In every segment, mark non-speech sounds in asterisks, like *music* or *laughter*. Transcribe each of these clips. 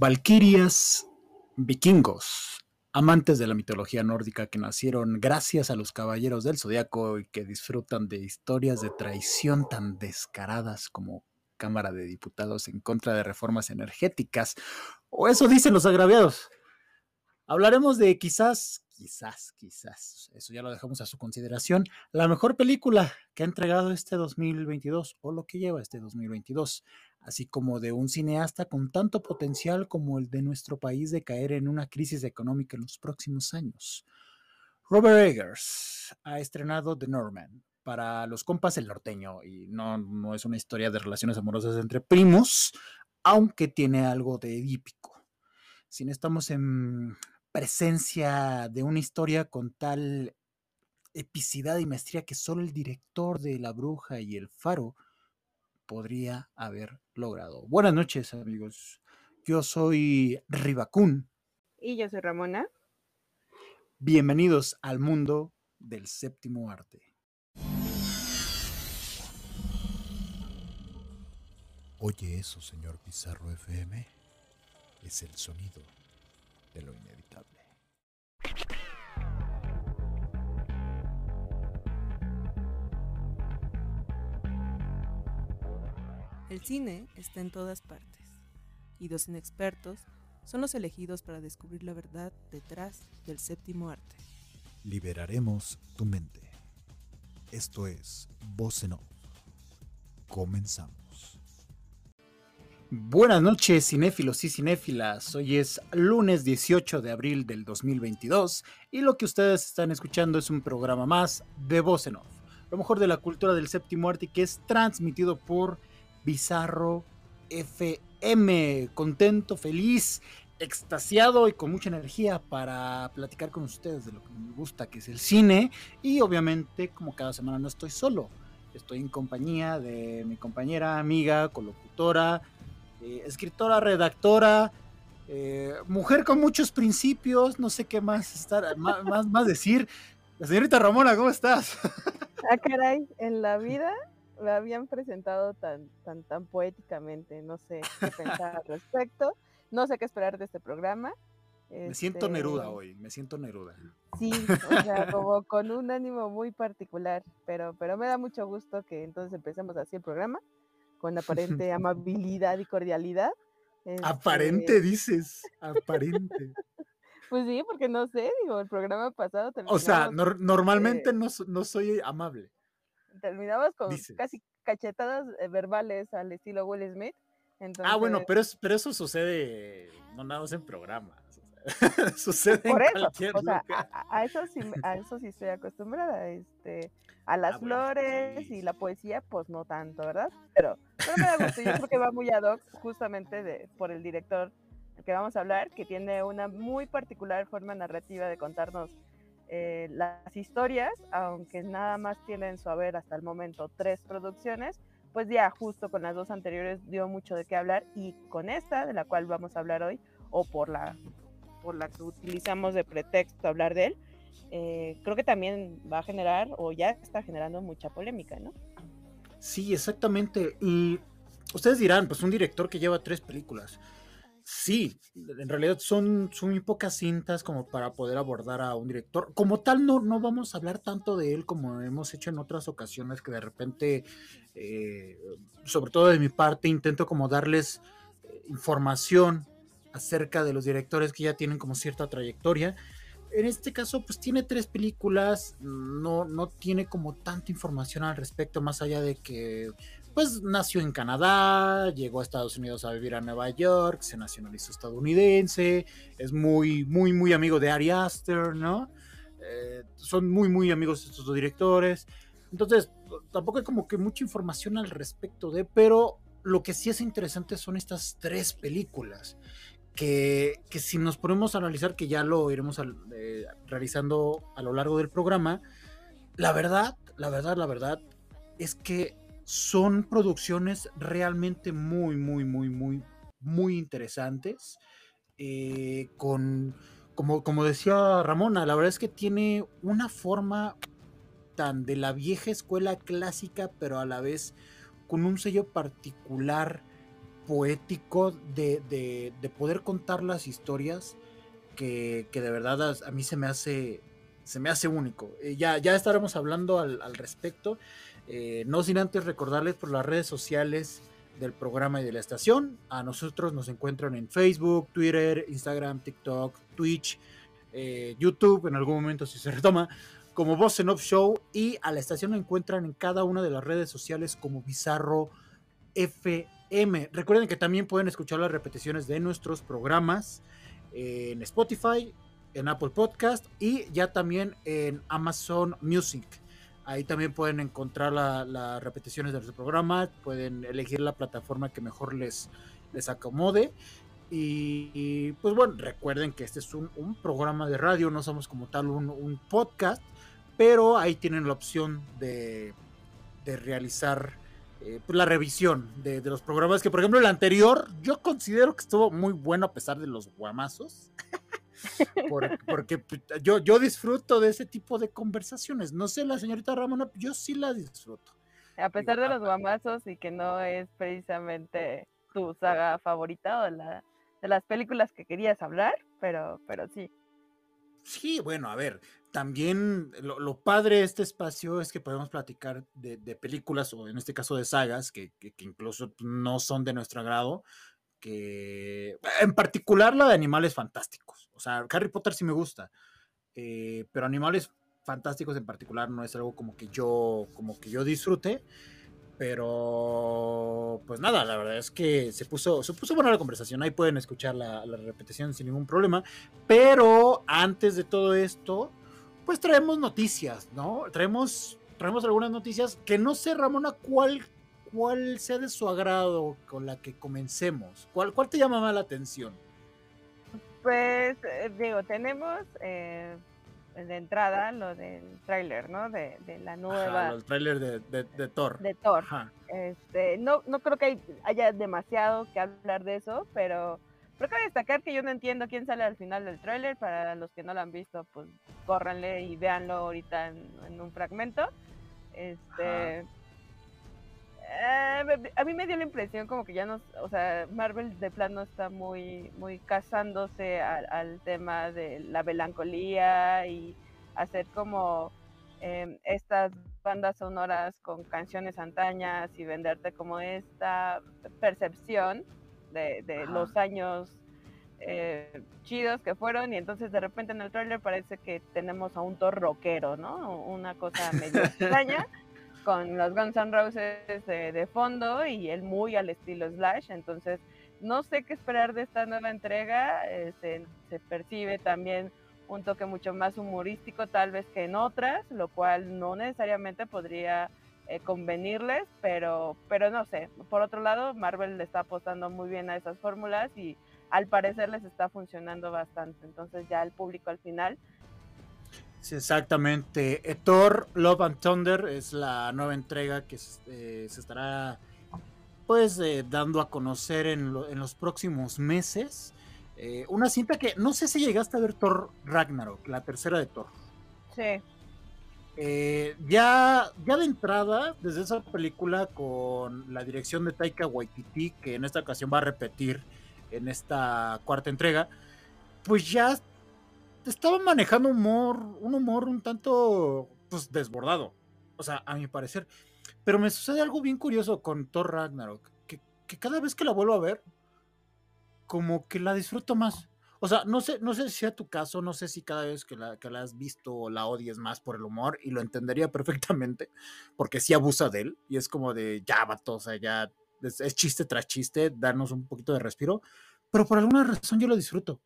Valquirias, vikingos, amantes de la mitología nórdica que nacieron gracias a los caballeros del zodiaco y que disfrutan de historias de traición tan descaradas como Cámara de Diputados en contra de reformas energéticas, o eso dicen los agraviados. Hablaremos de quizás, quizás, quizás, eso ya lo dejamos a su consideración, la mejor película que ha entregado este 2022 o lo que lleva este 2022, así como de un cineasta con tanto potencial como el de nuestro país de caer en una crisis económica en los próximos años. Robert Eggers ha estrenado The Norman, para los compas el norteño y no, no es una historia de relaciones amorosas entre primos, aunque tiene algo de edípico. Si no estamos en presencia de una historia con tal epicidad y maestría que solo el director de La Bruja y El Faro podría haber logrado. Buenas noches, amigos. Yo soy Ribacún. Y yo soy Ramona. Bienvenidos al mundo del séptimo arte. Oye eso, señor Pizarro FM. Es el sonido de lo inevitable. El cine está en todas partes, y dos inexpertos son los elegidos para descubrir la verdad detrás del séptimo arte. Liberaremos tu mente. Esto es Voz en Off. Comenzamos. Buenas noches, cinéfilos y cinéfilas. Hoy es lunes 18 de abril del 2022 y lo que ustedes están escuchando es un programa más de Voz en Off, lo mejor de la cultura del séptimo arte que es transmitido por Bizarro FM. Contento, feliz, extasiado y con mucha energía para platicar con ustedes de lo que me gusta, que es el cine. Y obviamente, como cada semana no estoy solo, estoy en compañía de mi compañera, amiga, colocutora, eh, escritora, redactora, eh, mujer con muchos principios, no sé qué más estar, *laughs* más, más, decir. La señorita Ramona, ¿cómo estás? *laughs* Ah, caray, en la vida me habían presentado tan, tan, tan poéticamente, no sé qué pensar al respecto, no sé qué esperar de este programa. Me siento Neruda este, hoy, me siento Neruda. Sí, o sea, como con un ánimo muy particular, pero, pero me da mucho gusto que entonces empecemos así el programa con aparente *laughs* amabilidad y cordialidad. Aparente, este dices, aparente. *laughs* Pues sí, porque no sé, digo, el programa pasado O sea, normalmente no, no, soy amable. Terminamos con casi cachetadas eh, verbales al estilo Will Smith. Ah, bueno, pero, pero eso sucede no nada más en programas. sucede Por en eso, o sea, *laughs* a, eso sí, a eso sí estoy acostumbrada. Este, a las ah, flores y la poesía, pues no tanto, ¿verdad? Pero, pero me da gusto, yo creo que va muy ad hoc justamente de, por el director que vamos a hablar, que tiene una muy particular forma narrativa de contarnos eh, las historias, aunque nada más tienen su haber hasta el momento tres producciones, pues ya justo con las dos anteriores dio mucho de qué hablar y con esta, de la cual vamos a hablar hoy, o por la, por la que utilizamos de pretexto hablar de él, eh, creo que también va a generar o ya está generando mucha polémica, ¿no? Sí, exactamente. Y ustedes dirán, pues un director que lleva tres películas. Sí, en realidad son, son muy pocas cintas como para poder abordar a un director. Como tal, no, no vamos a hablar tanto de él como hemos hecho en otras ocasiones, que de repente, eh, sobre todo de mi parte, intento como darles eh, información acerca de los directores que ya tienen como cierta trayectoria en este caso, pues tiene tres películas, no, no tiene como tanta información al respecto, más allá de que, pues nació en Canadá, llegó a Estados Unidos a vivir a Nueva York, se nacionalizó estadounidense, es muy, muy, muy amigo de Ari Aster, ¿no? Eh, son muy, muy amigos estos dos directores. Entonces, tampoco hay como que mucha información al respecto de, pero lo que sí es interesante son estas tres películas que, si nos ponemos a analizar, que ya lo iremos eh, realizando a lo largo del programa, la verdad, la verdad, la verdad es que son producciones realmente muy, muy, muy, muy, muy interesantes. Eh, con, como, como decía Ramona, la verdad es que tiene una forma tan de la vieja escuela clásica, pero a la vez con un sello particular poético de, de, poder contar las historias que, que de verdad a, mí se me hace, se me hace único. Eh, ya, ya estaremos hablando al respecto. Eh, no sin antes recordarles por las redes sociales del programa y de la estación. A nosotros nos encuentran en Facebook, Twitter, Instagram, TikTok, Twitch, eh, YouTube, en algún momento si se retoma, como Voz en Off Show. Y a la estación nos encuentran en cada una de las redes sociales como Bizarro FM. Recuerden que también pueden escuchar las repeticiones de nuestros programas en Spotify, en Apple Podcast y ya también en Amazon Music. Ahí también pueden encontrar las repeticiones de nuestro programa, pueden elegir la plataforma que mejor les, les acomode. Y, pues bueno, recuerden que este es un, programa de radio, no somos como tal un, podcast, pero ahí tienen la opción de, realizar eh, pues la revisión de, de, los programas, que por ejemplo el anterior yo considero que estuvo muy bueno a pesar de los guamazos. *laughs* porque pues, yo, yo disfruto de ese tipo de conversaciones. No sé, la señorita Ramona, yo sí la disfruto. A pesar de los guamazos y que no es precisamente tu saga favorita o la, de las películas que querías hablar, pero, pero sí. Sí, bueno, a ver, también lo, padre de este espacio es que podemos platicar de, películas o en este caso de sagas que, que, incluso no son de nuestro agrado, que en particular la de animales fantásticos. O sea, Harry Potter sí me gusta, eh, pero animales fantásticos en particular no es algo como que yo, como que yo disfrute. Pero, pues nada, la verdad es que se puso, se puso buena la conversación. Ahí pueden escuchar la, la repetición sin ningún problema. Pero antes de todo esto, pues traemos noticias, ¿no? Traemos, traemos algunas noticias que no sé, Ramona, cuál cuál sea de su agrado con la que comencemos. ¿Cuál, cuál te llama más la atención? Pues, eh, digo, tenemos eh, de entrada lo del tráiler, ¿no? De, la nueva... el tráiler de, de, Thor. De Thor. Este, no, no creo que haya demasiado que hablar de eso, pero creo que destacar que yo no entiendo quién sale al final del tráiler. Para los que no lo han visto, pues córranle y véanlo ahorita en, un fragmento. Este... Eh, a mí me dio la impresión como que ya no, o sea, Marvel de plano está muy, muy casándose al, tema de la melancolía y hacer como em, estas bandas sonoras con canciones antañas y venderte como esta percepción de, los años eh, chidos que fueron. Y entonces de repente en el tráiler parece que tenemos a un Thor rockero, ¿no? Una cosa medio *laughs* extraña con los Guns N' Roses de, fondo y él muy al estilo Slash. Entonces, no sé qué esperar de esta nueva entrega. Eh, se, percibe también un toque mucho más humorístico tal vez que en otras, lo cual no necesariamente podría eh, convenirles, pero, pero no sé. Por otro lado, Marvel le está apostando muy bien a esas fórmulas y al parecer les está funcionando bastante. Entonces ya el público al final Sí, exactamente. Thor Love and Thunder es la nueva entrega que eh, se estará pues eh, dando a conocer en, los próximos meses. Eh, una cinta que no sé si llegaste a ver Thor Ragnarok, la tercera de Thor. Sí. ya, ya de entrada, desde esa película con la dirección de Taika Waititi, que en esta ocasión va a repetir en esta cuarta entrega, pues ya estaba manejando humor, un humor un tanto pues desbordado. O sea, a mi parecer. Pero me sucede algo bien curioso con Thor Ragnarok. Que, cada vez que la vuelvo a ver, como que la disfruto más. O sea, no sé, no sé si sea tu caso, no sé si cada vez que la, que la has visto la odies más por el humor, y lo entendería *laughs* perfectamente, porque sí abusa de él, y es como de ya, vato, o sea, ya es, es chiste tras chiste, darnos un poquito de respiro, pero por alguna razón yo lo disfruto.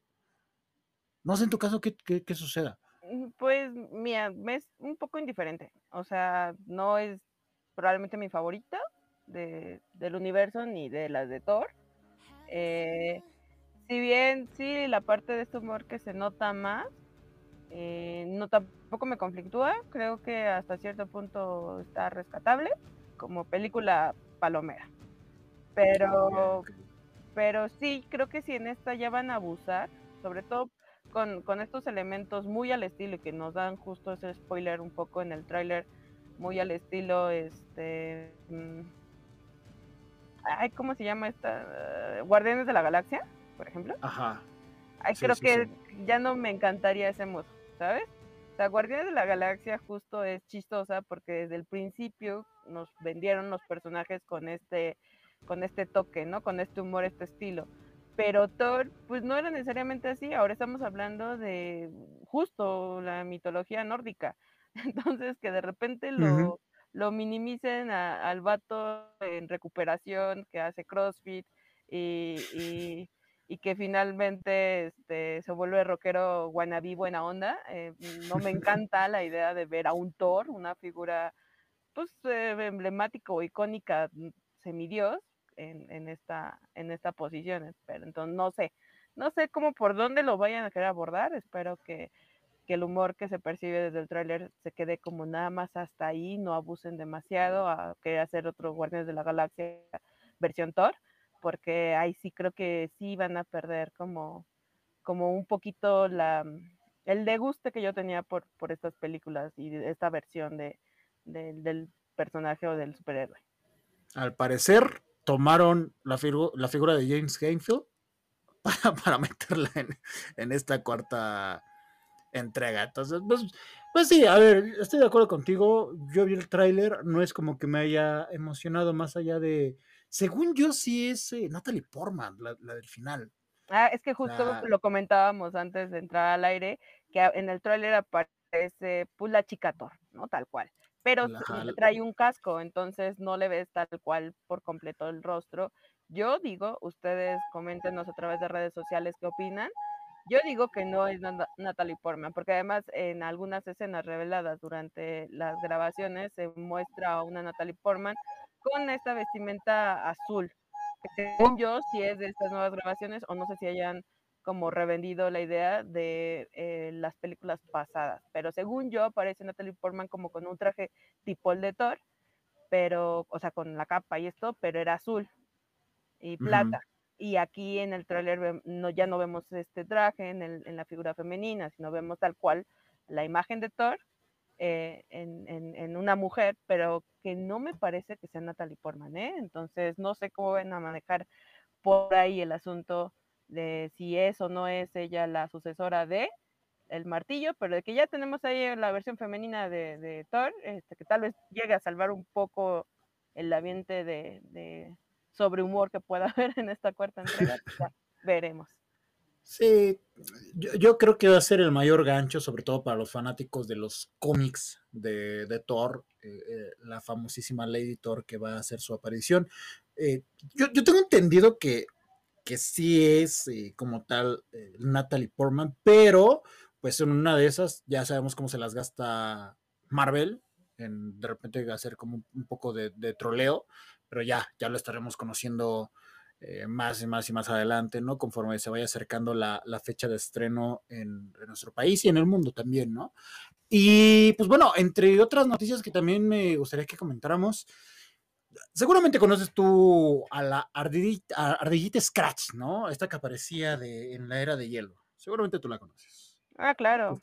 No sé en tu caso qué, qué, suceda. Mm, pues, mira, es un poco indiferente. O sea, no es probablemente mi favorita de, del universo ni de las de Thor. Eh, si bien sí, la parte de este humor que se nota más, eh, no tampoco me conflictúa. Creo que hasta cierto punto está rescatable como película palomera. Pero, pero sí, creo que si en esta ya van a abusar, sobre todo con, con, estos elementos muy al estilo y que nos dan justo ese spoiler un poco en el tráiler, muy al estilo, este, mm, ay, ¿cómo se llama esta? Guardianes de la Galaxia, por ejemplo. Ajá. Ay, creo que ya no me encantaría ese modo, ¿sabes? O sea, Guardianes de la Galaxia justo es chistosa porque desde el principio nos vendieron los personajes con este, con este toque, ¿no? Con este humor, este estilo. Pero Thor, pues no era necesariamente así. Ahora estamos hablando de justo la mitología nórdica. *laughs* Entonces, que de repente lo, lo minimicen al vato en recuperación, que hace CrossFit y, y, que finalmente este, se vuelve rockero wannabe buena onda. Eh, no me *laughs* encanta la idea de ver a un Thor, una figura pues eh, emblemática o icónica mm, semidios en, en, esta, en esta posición. Pero entonces no sé, no sé cómo por dónde lo vayan a querer abordar. Espero que que el humor que se percibe desde el tráiler se quede como nada más hasta ahí, no abusen demasiado a querer hacer otro Guardianes de la Galaxia versión Thor, porque ahí sí creo que sí van a perder como, como un poquito la, el deguste que yo tenía por, por estas películas y esta versión de, del personaje o del superhéroe. Al parecer tomaron la, la figura de James Gainfield *laughs* para, para meterla en, en esta cuarta entrega. Entonces, pues, pues sí, a ver, estoy de acuerdo contigo. Yo vi el tráiler, no es como que me haya emocionado más allá de. Según yo, sí es eh, Natalie Portman, la, del final. Ah, es que justo lo comentábamos antes de entrar al aire, que en el tráiler aparece pues la chica Thor, ¿no? Tal cual. Pero trae un casco, entonces no le ves tal cual por completo el rostro. Yo digo, ustedes coméntenos a través de redes sociales qué opinan yo digo que no es Natalie Portman, porque además en algunas escenas reveladas durante las grabaciones se muestra a una Natalie Portman con esta vestimenta azul. según yo, si es de estas nuevas grabaciones, o no sé si hayan como revendido la idea de eh, las películas pasadas. Pero según yo, aparece Natalie Portman como con un traje tipo el de Thor, pero, o sea, con la capa y esto, pero era azul y plata y aquí en el tráiler no, ya no vemos este traje en, el, en, la figura femenina, sino vemos tal cual la imagen de Thor eh, en, en, una mujer, pero que no me parece que sea Natalie Portman, ¿eh? Entonces no sé cómo van a manejar por ahí el asunto de si es o no es ella la sucesora de el martillo, pero de que ya tenemos ahí la versión femenina de, de Thor, este, que tal vez llegue a salvar un poco el ambiente de sobre humor que pueda *laughs* haber en esta cuarta entrega, pues veremos. Sí, yo, creo que va a ser el mayor gancho, sobre todo para los fanáticos de los cómics de, de Thor, eh, eh, la famosísima Lady Thor que va a hacer su aparición. Eh, yo, yo, tengo entendido que, que sí es como tal Natalie Portman, pero pues en una de esas ya sabemos cómo se las gasta Marvel, en de repente hacer como un, poco de, de troleo pero ya, ya lo estaremos conociendo eh, más y más y más adelante, ¿no? Conforme se vaya acercando la, fecha de estreno en, nuestro país y en el mundo también, ¿no? Y pues bueno, entre otras noticias que también me gustaría que comentáramos, seguramente conoces tú a la ardillita, Scratch, ¿no? Esta que aparecía de, en la era de hielo. Seguramente tú la conoces. Ah, claro.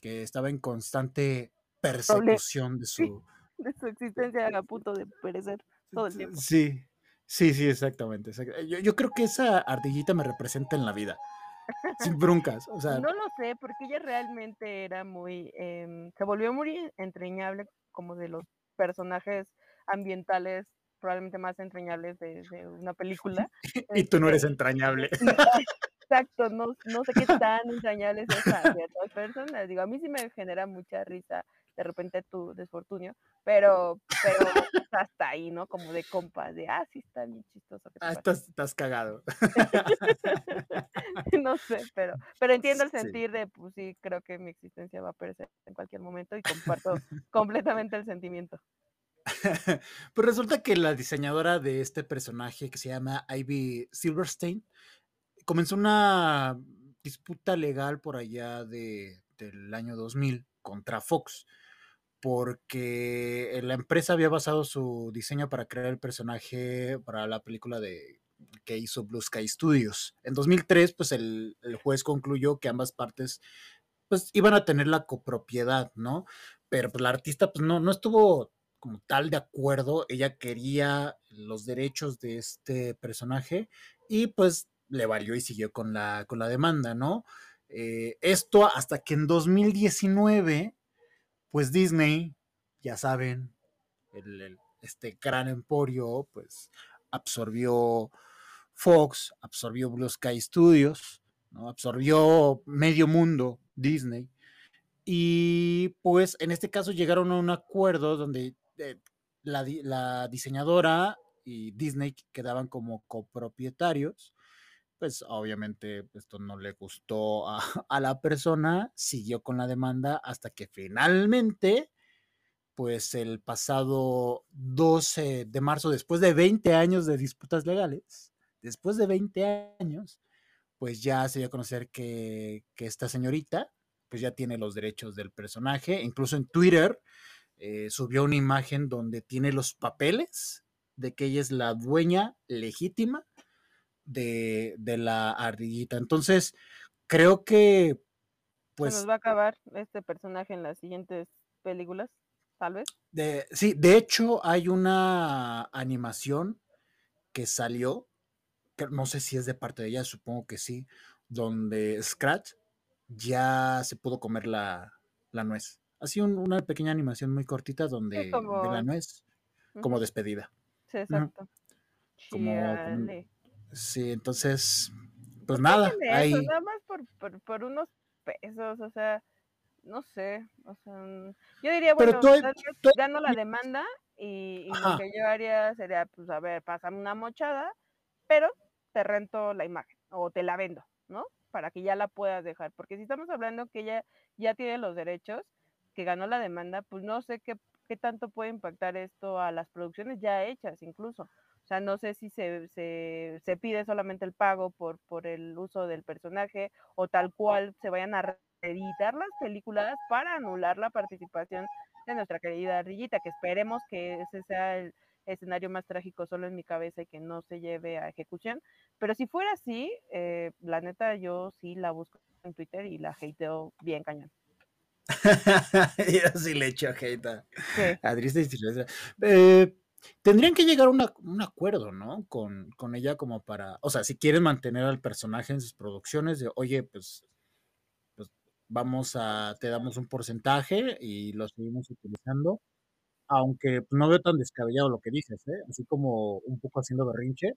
que estaba en constante persecución de su... *laughs* de su existencia a punto de perecer todo el tiempo. Sí, sí, sí, exactamente. Yo, creo que esa ardillita me representa en la vida. Sin *laughs* broncas. O sea, no lo sé, porque ella realmente era muy. Em, se volvió muy entrañable, como de los personajes ambientales probablemente más entrañables de, una película. *laughs* y tú no eres este, entrañable. *laughs* *laughs* Exacto, no, no sé qué tan entrañable es esa de otras personas. Digo, a mí sí me genera mucha risa de repente tu desfortunio, pero, pero hasta ahí, ¿no? Como de compa, de, ah, sí, está bien chistoso. ah, estás, estás, cagado. no sé, pero, pero entiendo el sentir de, pues sí, creo que mi existencia va a perecer en cualquier momento y comparto completamente el sentimiento. *laughs* pues resulta que la diseñadora de este personaje que se llama Ivy Silverstein comenzó una disputa legal por allá de, del año 2000 contra Fox porque la empresa había basado su diseño para crear el personaje para la película de que hizo Blue Sky Studios. En 2003, pues el, juez concluyó que ambas partes pues iban a tener la copropiedad, ¿no? Pero pues la artista pues no, no estuvo como tal de acuerdo, ella quería los derechos de este personaje y pues le valió y siguió con la, con la demanda, ¿no? Eh, esto hasta que en 2019, pues Disney, ya saben, este gran emporio, pues absorbió Fox, absorbió Blue Sky Studios, ¿no? absorbió medio mundo Disney. Y pues en este caso llegaron a un acuerdo donde eh, la, diseñadora y Disney quedaban como copropietarios. Pues obviamente esto no le gustó a, la persona, siguió con la demanda hasta que finalmente pues el pasado 12 de marzo, después de 20 años de disputas legales, después de 20 años, pues ya se dio a conocer que, esta señorita, pues ya tiene los derechos del personaje. Incluso en Twitter eh, subió una imagen donde tiene los papeles de que ella es la dueña legítima de, la ardillita. Entonces, creo que, pues... ¿Se nos va a acabar este personaje en las siguientes películas, tal vez. De, sí, de hecho hay una animación que salió no sé si es de parte de ella, supongo que sí, donde Scratch ya se pudo comer la, nuez. Así una pequeña animación muy cortita donde de la nuez, como despedida. Sí, exacto. sí, entonces, pues nada. Ahí... nada más por, por, unos pesos, o sea, no sé, o sea, yo diría, bueno, Pero la demanda y, lo que yo haría sería, pues, a ver, pasame una mochada, pero te rento la imagen o te la vendo, ¿no? Para que ya la puedas dejar. Porque si estamos hablando que ella ya tiene los derechos, que ganó la demanda, pues no sé qué, qué tanto puede impactar esto a las producciones ya hechas incluso. O sea, no sé si se, se, se, pide solamente el pago por, por el uso del personaje o tal cual se vayan a editar las películas para anular la participación de nuestra querida Ardillita, que esperemos que ese sea el, escenario más trágico solo en mi cabeza y que no se lleve a ejecución. Pero si fuera así, eh, la neta yo sí la busco en Twitter y la hateo bien cañón. *laughs* yo sí le echo hate a, eh, tendrían que llegar a un acuerdo, ¿no? Con, con, ella como para, o sea, si quieren mantener al personaje en sus producciones, de, oye, pues, pues vamos a, te damos un porcentaje y lo seguimos utilizando aunque no veo tan descabellado lo que dices, ¿eh? Así como un poco haciendo berrinche,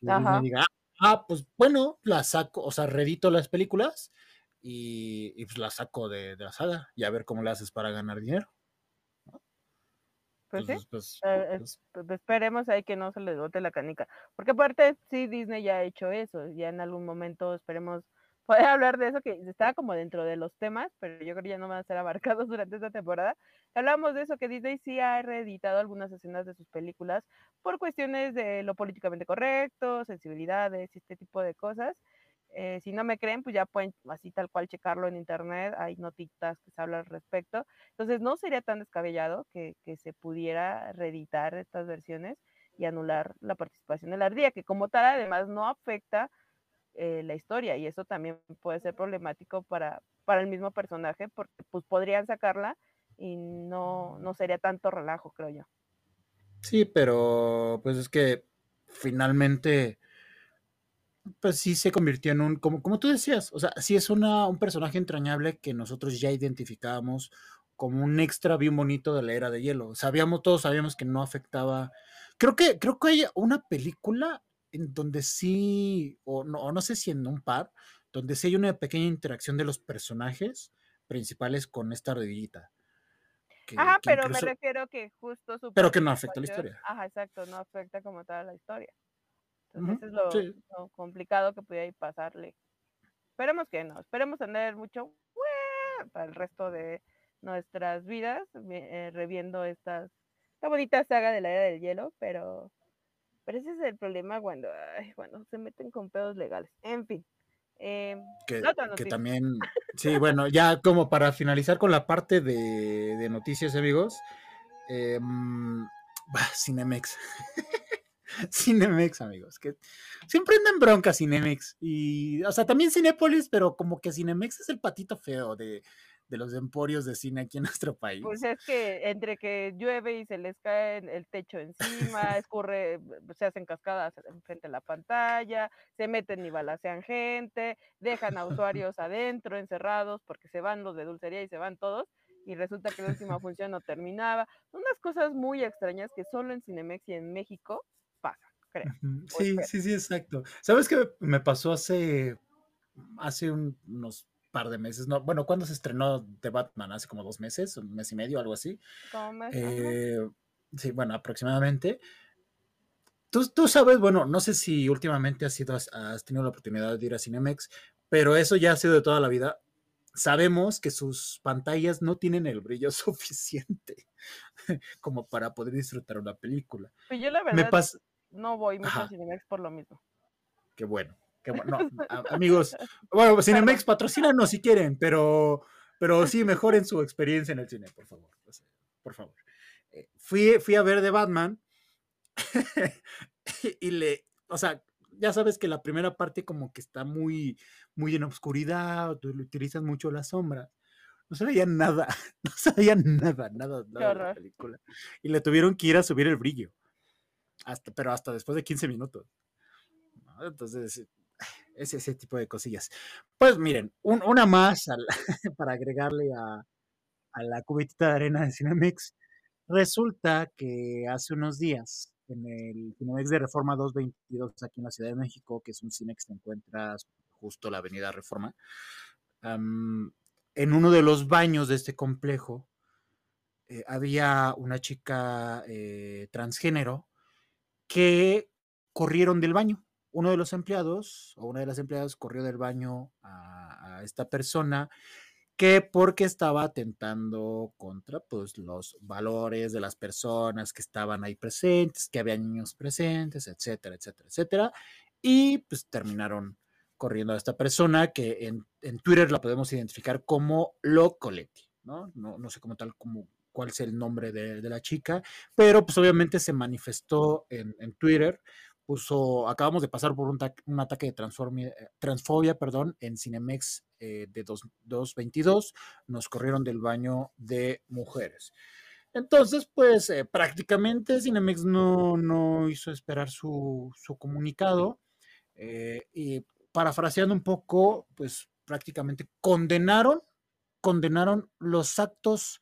que diga, ah, pues bueno, la saco, o sea, redito las películas y, y pues la saco de, la saga y a ver cómo le haces para ganar dinero. Pues, sí. Pues, eh, pues pues, esperemos ahí que no se le bote la canica. Porque aparte, sí, Disney ya ha hecho eso. Ya en algún momento esperemos *laughs* poder hablar de eso, que estaba como dentro de los temas, pero yo creo que ya no van a ser abarcados *laughs* durante esta temporada. Hablamos de eso, que Disney sí ha reeditado algunas escenas de sus películas por cuestiones de lo políticamente correcto, sensibilidades y este tipo de cosas. Eh, si no me creen, pues ya pueden así tal cual checarlo en internet, hay notitas que se hablan al respecto. Entonces no sería tan descabellado que, que se pudiera reeditar estas versiones y anular la participación de la ardilla, que como tal además no afecta eh, la historia y eso también puede ser problemático para, para el mismo personaje porque pues podrían sacarla y no, no sería tanto relajo, creo yo. Sí, pero pues es que finalmente pues sí se convirtió en un, como, como tú decías, o sea, sí es una, un personaje entrañable que nosotros ya identificábamos como un extra bien bonito de la era de hielo. Sabíamos, todos sabíamos que no afectaba. Creo que, creo que hay una película en donde sí, o no, no sé si en un par, donde sí hay una pequeña interacción de los personajes principales con esta ardillita. Ajá, pero me refiero que justo su Pero que no afecta la historia. Ajá, exacto, no afecta como tal la historia. Entonces, eso es lo, complicado que puede pasarle. Esperemos que no, esperemos tener mucho para el resto de nuestras vidas, eh, reviendo estas, esta bonita saga de la era del hielo, pero pero ese es el problema cuando, se meten con pedos legales. En fin. Em, que, también, *laughs* sí, bueno, ya como para finalizar con la parte de, noticias, amigos. Eh, Cinemex. *laughs* *laughs* Cinemex, amigos, que siempre andan broncas Cinemex. Y, o sea, también Cinépolis, pero como que Cinemex es el patito feo de, de los emporios de cine aquí en nuestro país. Pues es que entre que llueve y se les cae el techo encima, *laughs* escurre, se hacen cascadas frente a la pantalla, se meten y balacean gente, dejan a *laughs* usuarios adentro encerrados porque se van los de dulcería y se van todos y resulta que la última función no terminaba. Unas cosas muy extrañas que solo en Cinemex y en México creo. Sí, sí, sí, exacto. ¿Sabes qué me pasó hace, hace unos par de meses? No, bueno, ¿cuándo se estrenó The Batman? Hace como dos meses, un mes y medio, algo así. Eh, sí, bueno, aproximadamente. Tú, tú, sabes, bueno, no sé si últimamente has, sido, has tenido la oportunidad de ir a Cinemex, pero eso ya ha sido de toda la vida sabemos que sus pantallas no tienen el brillo *laughs* suficiente como para poder disfrutar una película. Pues yo la verdad no voy mucho a Cinemex por lo mismo. Qué bueno, qué bueno. *laughs* amigos, bueno, Cinemex patrocínanos si quieren, pero, pero sí *laughs* mejoren su experiencia en el cine, por favor. Por favor. Eh, fui, fui a ver de Batman *laughs* y le, o sea, ya sabes que la primera parte como que está muy, muy en oscuridad, tú utilizas mucho la sombra. No se veía nada, no se veía nada, nada, nada de la película. Y le tuvieron que ir a subir el brillo. Hasta, pero hasta después de 15 minutos. Entonces, es ese tipo de cosillas. Pues miren, una más *laughs* para agregarle a, a la cubetita de arena de Cinemex. Resulta que hace unos días en el Cinemex de Reforma 222 aquí en la Ciudad de México, que es un cine que se encuentra justo la Avenida Reforma. en uno de los baños de este complejo eh, había una chica eh, transgénero que corrieron del baño. Uno de los empleados o una de las empleadas corrió del baño a, esta persona que porque estaba atentando contra pues, los valores de las personas que estaban ahí presentes, que había niños presentes, etcétera, etcétera, etcétera. Y pues terminaron corriendo a esta persona que en, en Twitter la podemos identificar como Locoletti, ¿no? ¿no? No sé cómo tal, como cuál es el nombre de, la chica, pero pues obviamente se manifestó en, Twitter puso, acabamos de pasar por un, ataque de eh, transfobia perdón, en Cinemex eh, de 222, nos corrieron del baño de mujeres. Entonces, pues eh, prácticamente Cinemex no, no, hizo esperar su, su comunicado y parafraseando un poco, pues prácticamente condenaron, condenaron los actos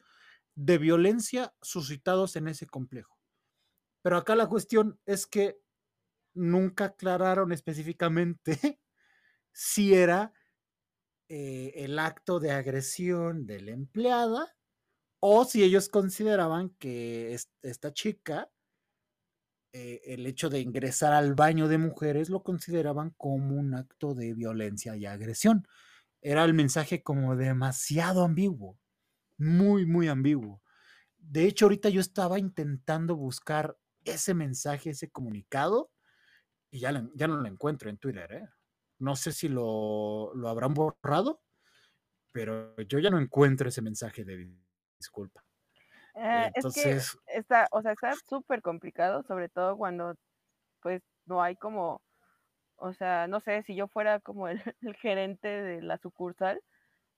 de violencia suscitados en ese complejo. Pero acá la cuestión es que nunca aclararon específicamente *laughs* si era eh, el acto de agresión de la empleada o si ellos consideraban que esta chica, eh, el hecho de ingresar al baño de mujeres, lo consideraban como un acto de violencia y agresión. Era el mensaje como demasiado ambiguo, muy, muy ambiguo. De hecho, ahorita yo estaba intentando buscar ese mensaje, ese comunicado, y ya, ya no lo encuentro en Twitter, ¿eh? No sé si lo, lo, habrán borrado, pero yo ya no encuentro ese mensaje de disculpa. Eh, Entonces, es que está, o sea, está súper complicado, sobre todo cuando pues no hay como, o sea, no sé, si yo fuera como el, *laughs* el gerente de la sucursal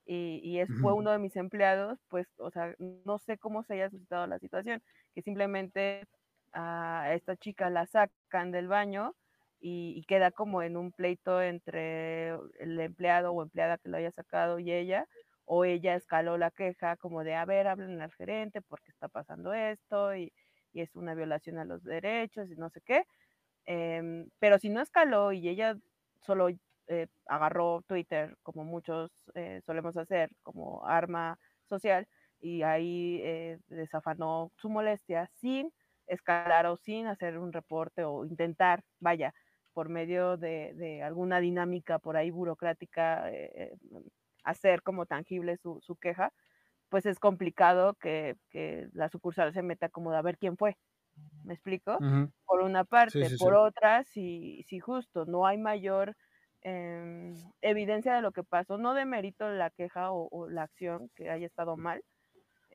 y, y es, fue uno de mis empleados, pues, o sea, no sé cómo se haya suscitado la situación, que simplemente a esta chica la sacan del baño y, queda como en un pleito entre el empleado o empleada que lo haya sacado y ella, o ella escaló la queja como de, a ver, hablen al gerente porque está pasando esto y, y es una violación a los derechos y no sé qué. Eh, pero si no escaló y ella solo eh, agarró Twitter, como muchos eh, solemos hacer, como arma social, y ahí eh, desafanó su molestia sin escalar o sin hacer un reporte o intentar, vaya, por medio de, alguna dinámica por ahí burocrática eh, hacer como tangible su, queja, pues es complicado que, la sucursal se meta como de a ver quién fue. ¿Me explico? Por una parte. por otra, si, si justo no hay mayor em, evidencia de lo que pasó, no de mérito la queja o la acción que haya estado mal,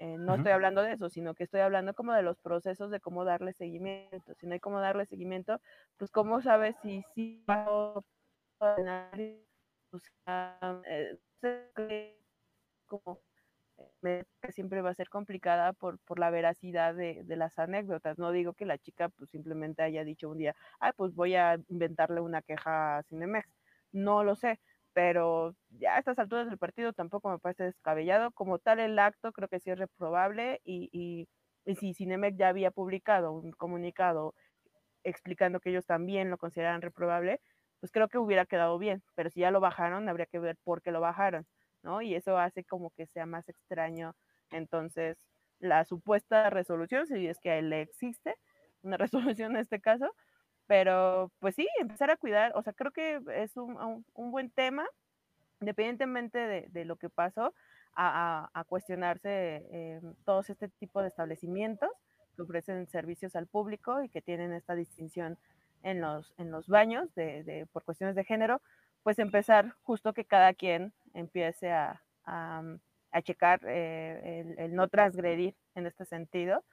eh, no estoy hablando de eso, sino que estoy hablando como de los procesos de cómo darle seguimiento. Si no hay cómo darle seguimiento, pues cómo sabes si sí eh, como siempre va a ser complicada por, por la veracidad de, de, las anécdotas. No digo que la chica pues simplemente haya dicho un día, ay, pues voy a inventarle una queja a Cinemex. No lo sé, pero ya a estas alturas del partido tampoco me parece descabellado. Como tal, el acto creo que sí es reprobable y, y, y si Cinemex ya había publicado un comunicado explicando que ellos también lo consideran reprobable, pues creo que hubiera quedado bien, pero si ya lo bajaron, habría que ver por qué lo bajaron. ¿no? Y eso hace como que sea más extraño. Entonces, la supuesta resolución, si es que le existe una *laughs* resolución en este caso, pero pues sí, empezar a cuidar, o sea, creo que es un, un, buen tema, independientemente de, de lo que pasó, a, a, a cuestionarse eh, todos este tipo de establecimientos que ofrecen servicios al público y que tienen esta distinción en los, en los baños de, de, por cuestiones de género, pues empezar justo que cada quien empiece a, a, a checar eh, el, el, no transgredir en este sentido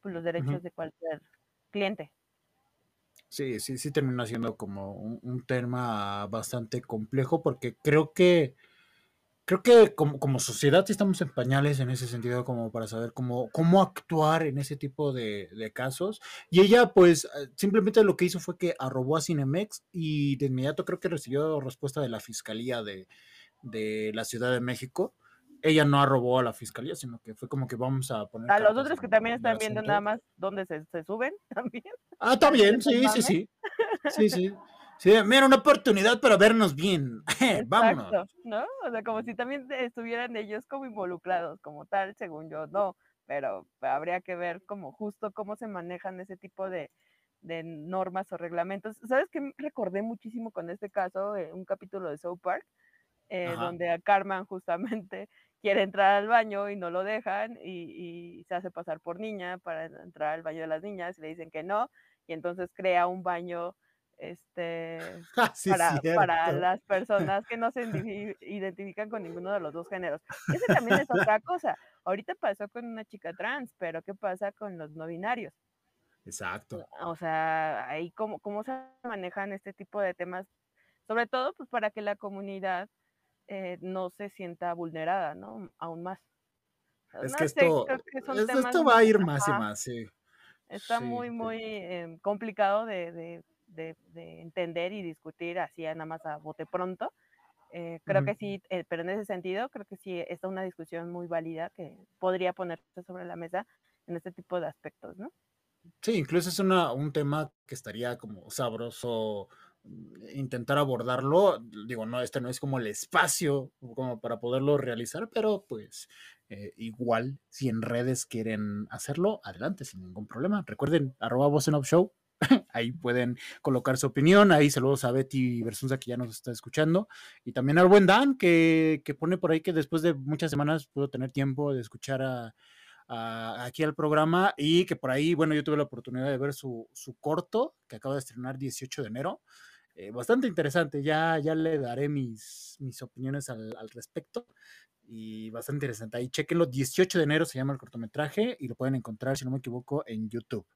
pues, los derechos uh -huh. de cualquier cliente. Sí, sí, sí termina siendo como un, tema bastante complejo porque creo que creo que como, como, sociedad estamos en pañales en ese sentido como para saber cómo, cómo actuar en ese tipo de, casos. Y ella pues simplemente lo que hizo fue que arrobó a Cinemex y de inmediato creo que recibió respuesta de la Fiscalía de, de la Ciudad de México. Ella no arrobó a la fiscalía, sino que fue como que vamos a poner. A los otros que también están viendo nada más dónde se, se suben *laughs* también. Ah, también, sí, sí, sí. *laughs* Sí, sí. Sí, mira, una oportunidad para vernos bien. *laughs* Vámonos. ¿no? O sea, como si también estuvieran ellos como involucrados, como tal, según yo, no. Pero habría que ver como justo cómo se manejan ese tipo de, de normas o reglamentos. ¿Sabes qué? Recordé muchísimo con este caso, eh, un capítulo de South Park, eh, donde a Carmen justamente quiere entrar al baño y no lo dejan y, y, se hace pasar por niña para entrar al baño de las niñas y le dicen que no y entonces crea un baño este *laughs* ah, sí, para, para, las personas que no se *laughs* identifican con ninguno de los dos géneros. Ese también es otra cosa. Ahorita pasó con una chica trans, pero ¿qué pasa con los no binarios? Exacto. O sea, ahí cómo, cómo se manejan este tipo de temas, sobre todo pues para que la comunidad eh, no se sienta vulnerada, ¿no? Aún más. Es no que, sé, esto, que es, esto va a ir más ajá, y más, sí. Está sí, muy, muy eh, complicado de, de, de, de, entender y discutir así nada más a bote pronto. Eh, creo uh -huh. que sí, eh, pero en ese sentido creo que sí está una discusión muy válida que podría ponerse sobre la mesa en este tipo de aspectos, ¿no? Sí, incluso es una, un tema que estaría como sabroso intentar abordarlo. Digo, no, este no es como el espacio como para poderlo realizar, pero pues eh, igual si en redes quieren hacerlo, adelante, sin ningún problema. Recuerden, arroba voz en show, *laughs* ahí pueden colocar su opinión. Ahí saludos a Betty Versunza que ya nos está escuchando. Y también al buen Dan que, que pone por ahí que después de muchas semanas pudo tener tiempo de escuchar a, aquí al programa y que por ahí, bueno, yo tuve la oportunidad de ver su, su corto que acaba de estrenar 18 de enero. Eh, bastante interesante, ya, ya le daré mis, mis opiniones al, al, respecto y bastante interesante. Ahí chequenlo, 18 de enero se llama el cortometraje y lo pueden encontrar, si no me equivoco, en YouTube.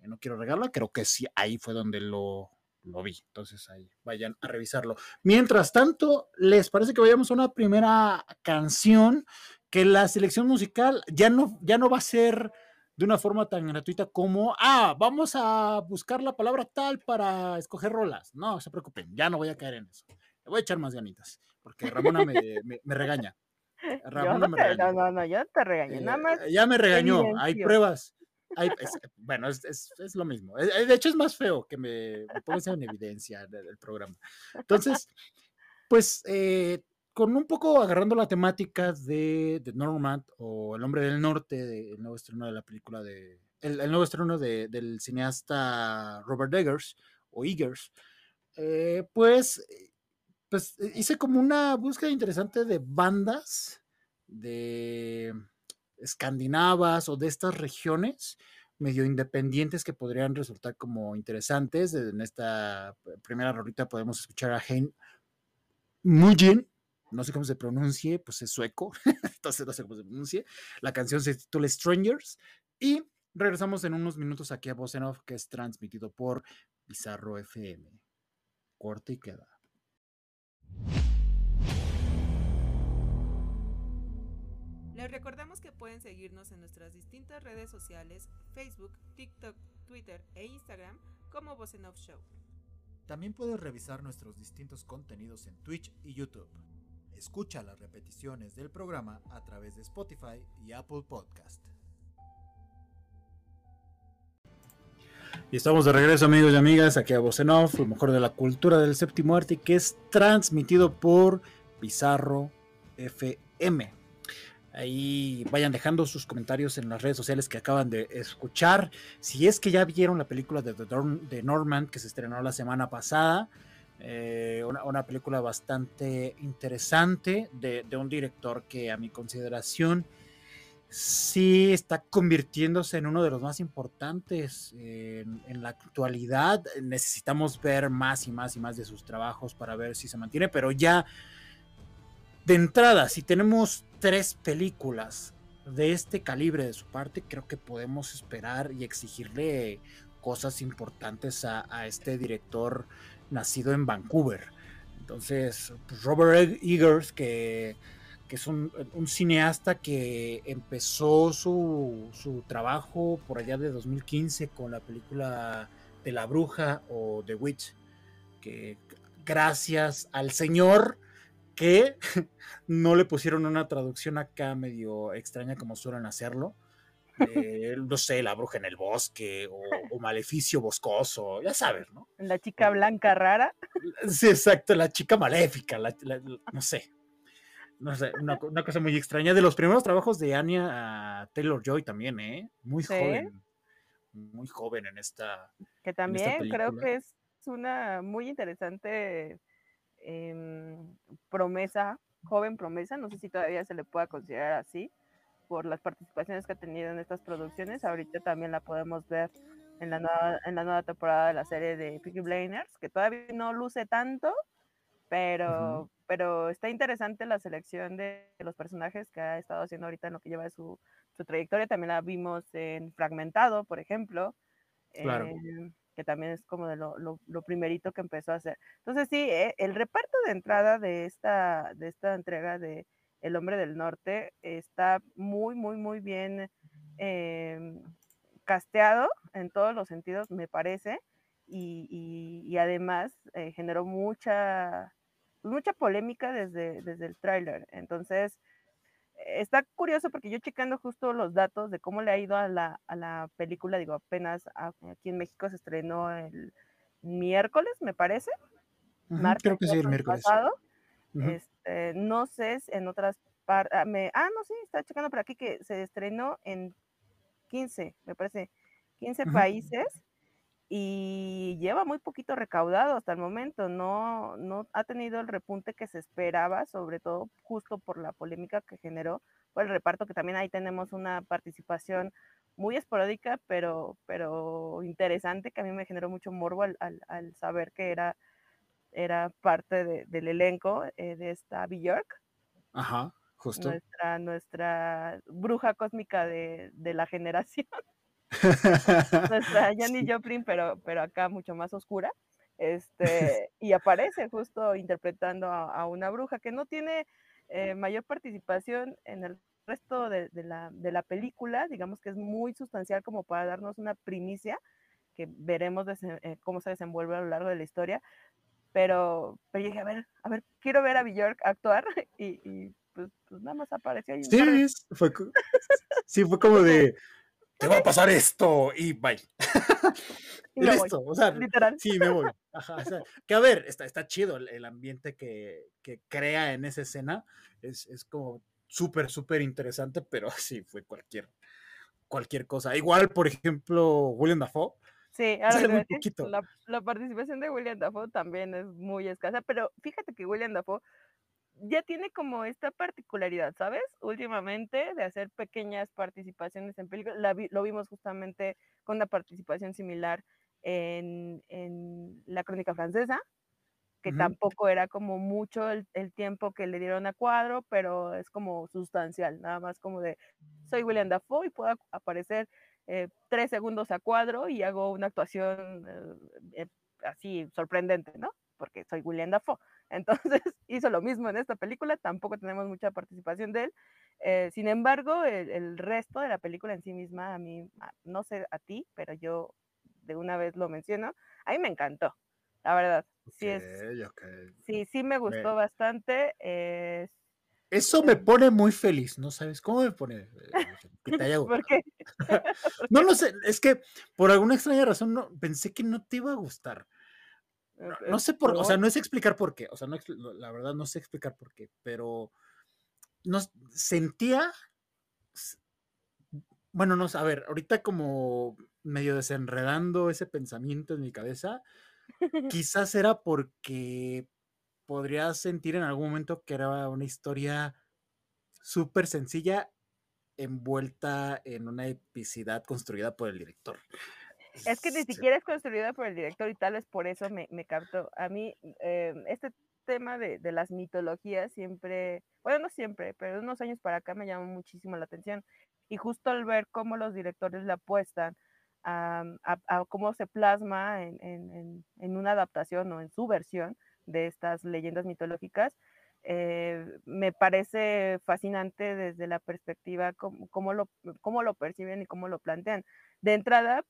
Eh, no quiero regalarlo, creo que sí, ahí fue donde lo, lo vi. Entonces ahí vayan a revisarlo. Mientras tanto, ¿les parece que vayamos a una primera canción? Que la selección musical ya no, ya no va a ser de una forma tan gratuita como, ah, vamos a buscar la palabra tal para escoger rolas. No se preocupen, ya no voy a caer en eso. Le voy a echar más ganitas, porque Ramona me, me, me regaña. *laughs* Ramona no, me regaña. no, no, no, yo te regañé, eh, nada más. Ya me regañó, hay pruebas. Hay, es, bueno, es, es, es, lo mismo. De hecho, es más feo que me, me pongas en evidencia del programa. Entonces, pues eh, con un poco agarrando la temática de, de Normand o El hombre del norte, de, el nuevo estreno de la película de. El, nuevo estreno de, del cineasta Robert Eggers o Eggers, eh, pues, pues hice como una búsqueda interesante de bandas de escandinavas o de estas regiones medio independientes que podrían resultar como interesantes. En esta primera rolita podemos escuchar a Hein Mugen, no sé cómo se pronuncie, pues es sueco, *laughs* entonces no sé cómo se pronuncie. La canción se titula Strangers y regresamos en unos minutos aquí a Voz en Off, que es transmitido por Bizarro FM. Corte y queda. Les recordamos que pueden seguirnos en nuestras distintas redes sociales, Facebook, TikTok, Twitter e Instagram como Voz Off Show. También puedes revisar nuestros distintos contenidos en Twitch y YouTube. Escucha las repeticiones del programa a través de Spotify y Apple Podcast. Y estamos de regreso amigos y amigas aquí a Voz Off, lo mejor de la cultura del séptimo arte que es transmitido por Pizarro FM. Ahí vayan dejando sus comentarios en las redes sociales que acaban de escuchar. Si es que ya vieron la película de, The Norman que se estrenó la semana pasada. Eh, una, película bastante interesante de, un director que a mi consideración sí está convirtiéndose en uno de los más importantes en, en, la actualidad. Necesitamos ver más y más y más de sus trabajos para ver si se mantiene, pero ya de entrada, si tenemos tres películas de este calibre de su parte, creo que podemos esperar y exigirle cosas importantes a, este director nacido en Vancouver. Entonces, pues, Robert Eggers, que, es un, cineasta que empezó su, su, trabajo por allá de 2015 con la película de la bruja o The Witch, que gracias al Señor que *laughs* no le pusieron una traducción acá medio extraña como suelen hacerlo. Eh, no sé, la bruja en el bosque o, maleficio boscoso, ya sabes, ¿no? La chica blanca rara. Sí, exacto, la chica maléfica, no sé. No sé, una, cosa muy extraña. De los primeros trabajos de Anya Taylor Joy también, ¿eh? Muy joven. Muy joven en esta. Que también creo que es una muy interesante Em, promesa, joven promesa, no sé si todavía se le pueda considerar así, por las participaciones que ha tenido en estas producciones. Ahorita también la podemos ver en la nueva, en la nueva temporada de la serie de Peaky Blinders, que todavía no luce tanto, pero, pero está interesante la selección de los personajes que ha estado haciendo ahorita en lo que lleva su, su trayectoria. También la vimos en Fragmentado, por ejemplo. Claro. Em, que también es como de lo, lo, primerito que empezó a hacer. Entonces sí, eh, el reparto de entrada de esta, de esta entrega de El Hombre del Norte está muy, muy, muy bien em, casteado en todos los sentidos, me parece, y, y, además eh, generó mucha, mucha polémica desde, desde el tráiler. Entonces, está curioso porque yo checando justo los datos de cómo le ha ido a la, a la película, digo, apenas aquí en México se estrenó el miércoles, me parece. creo que sí, el miércoles. Pasado. Este, no sé en otras partes. Ah, ah, no, sí, está checando por aquí que se estrenó en 15, me parece, 15 países y lleva muy poquito recaudado hasta el momento, no, no ha tenido el repunte que se esperaba, sobre todo justo por la polémica que generó por el reparto, que también ahí tenemos una participación muy esporádica, pero, pero interesante, que a mí me generó mucho morbo al, saber que era, era parte del elenco eh, de esta Bjork. Ajá, justo. Nuestra, nuestra bruja cósmica de, de la generación. *laughs* nuestra Jenny Joplin, pero, pero acá mucho más oscura. Este, y aparece justo interpretando a, una bruja que no tiene eh, mayor participación en el resto de, la, de, la, película, digamos que es muy sustancial como para darnos una primicia que veremos eh, cómo se desenvuelve a lo largo de la historia, pero, pero dije, a ver, a ver, quiero ver a Bjork actuar *laughs* y, pues, pues, nada más apareció ahí. Sí, fue, *laughs* sí, fue como de, *laughs* te va a pasar esto y bye. Y listo, o sea, literal. Sí, me voy. Ajá, o sea, que a ver, está, está chido el, ambiente que, que, crea en esa escena. Es, es como súper, súper interesante, pero sí, fue cualquier, cualquier cosa. Igual, por ejemplo, William Dafoe. Sí, ahora la, la, participación de William Dafoe también es muy escasa, pero fíjate que William Dafoe ya tiene como esta particularidad, ¿sabes? Últimamente de hacer pequeñas participaciones en películas. lo vimos justamente con una participación similar en, La Crónica Francesa, que tampoco era como mucho el, tiempo que le dieron a cuadro, pero es como sustancial, nada más como de, soy William Dafoe y puedo aparecer eh, tres segundos a cuadro y hago una actuación eh, eh, así sorprendente, ¿no? Porque soy William Dafoe. *laughs* Entonces hizo lo mismo en esta película, tampoco tenemos mucha participación de él. Eh, sin embargo, el, resto de la película en sí misma, a mí, no sé a ti, pero yo de una vez lo menciono, a mí me encantó, la verdad. sí, sí, sí me gustó bastante. Eso me pone muy feliz, ¿no sabes cómo me pone? Eh, *laughs* que te haya ¿Por qué? *laughs* no lo sé, es que por alguna extraña razón no, pensé que no te iba a gustar. No, sé por, o sea, no sé explicar por qué, o sea, no, la verdad no sé explicar por qué, pero no, sentía, bueno, no sé, a ver, ahorita como medio desenredando ese pensamiento en mi cabeza, *laughs* quizás era porque podría sentir en algún momento que era una historia súper sencilla envuelta en una epicidad construida por el director. Es que ni siquiera es construida por el director y tal vez por eso me, me captó. A mí, eh, este tema de, de, las mitologías siempre, bueno, no siempre, pero unos años para acá me llamó muchísimo la atención. Y justo al ver cómo los directores le apuestan a, a, cómo se plasma en, en, en, una adaptación o en su versión de estas leyendas mitológicas, eh, me parece fascinante desde la perspectiva cómo, cómo, lo, cómo lo perciben y cómo lo plantean. De entrada,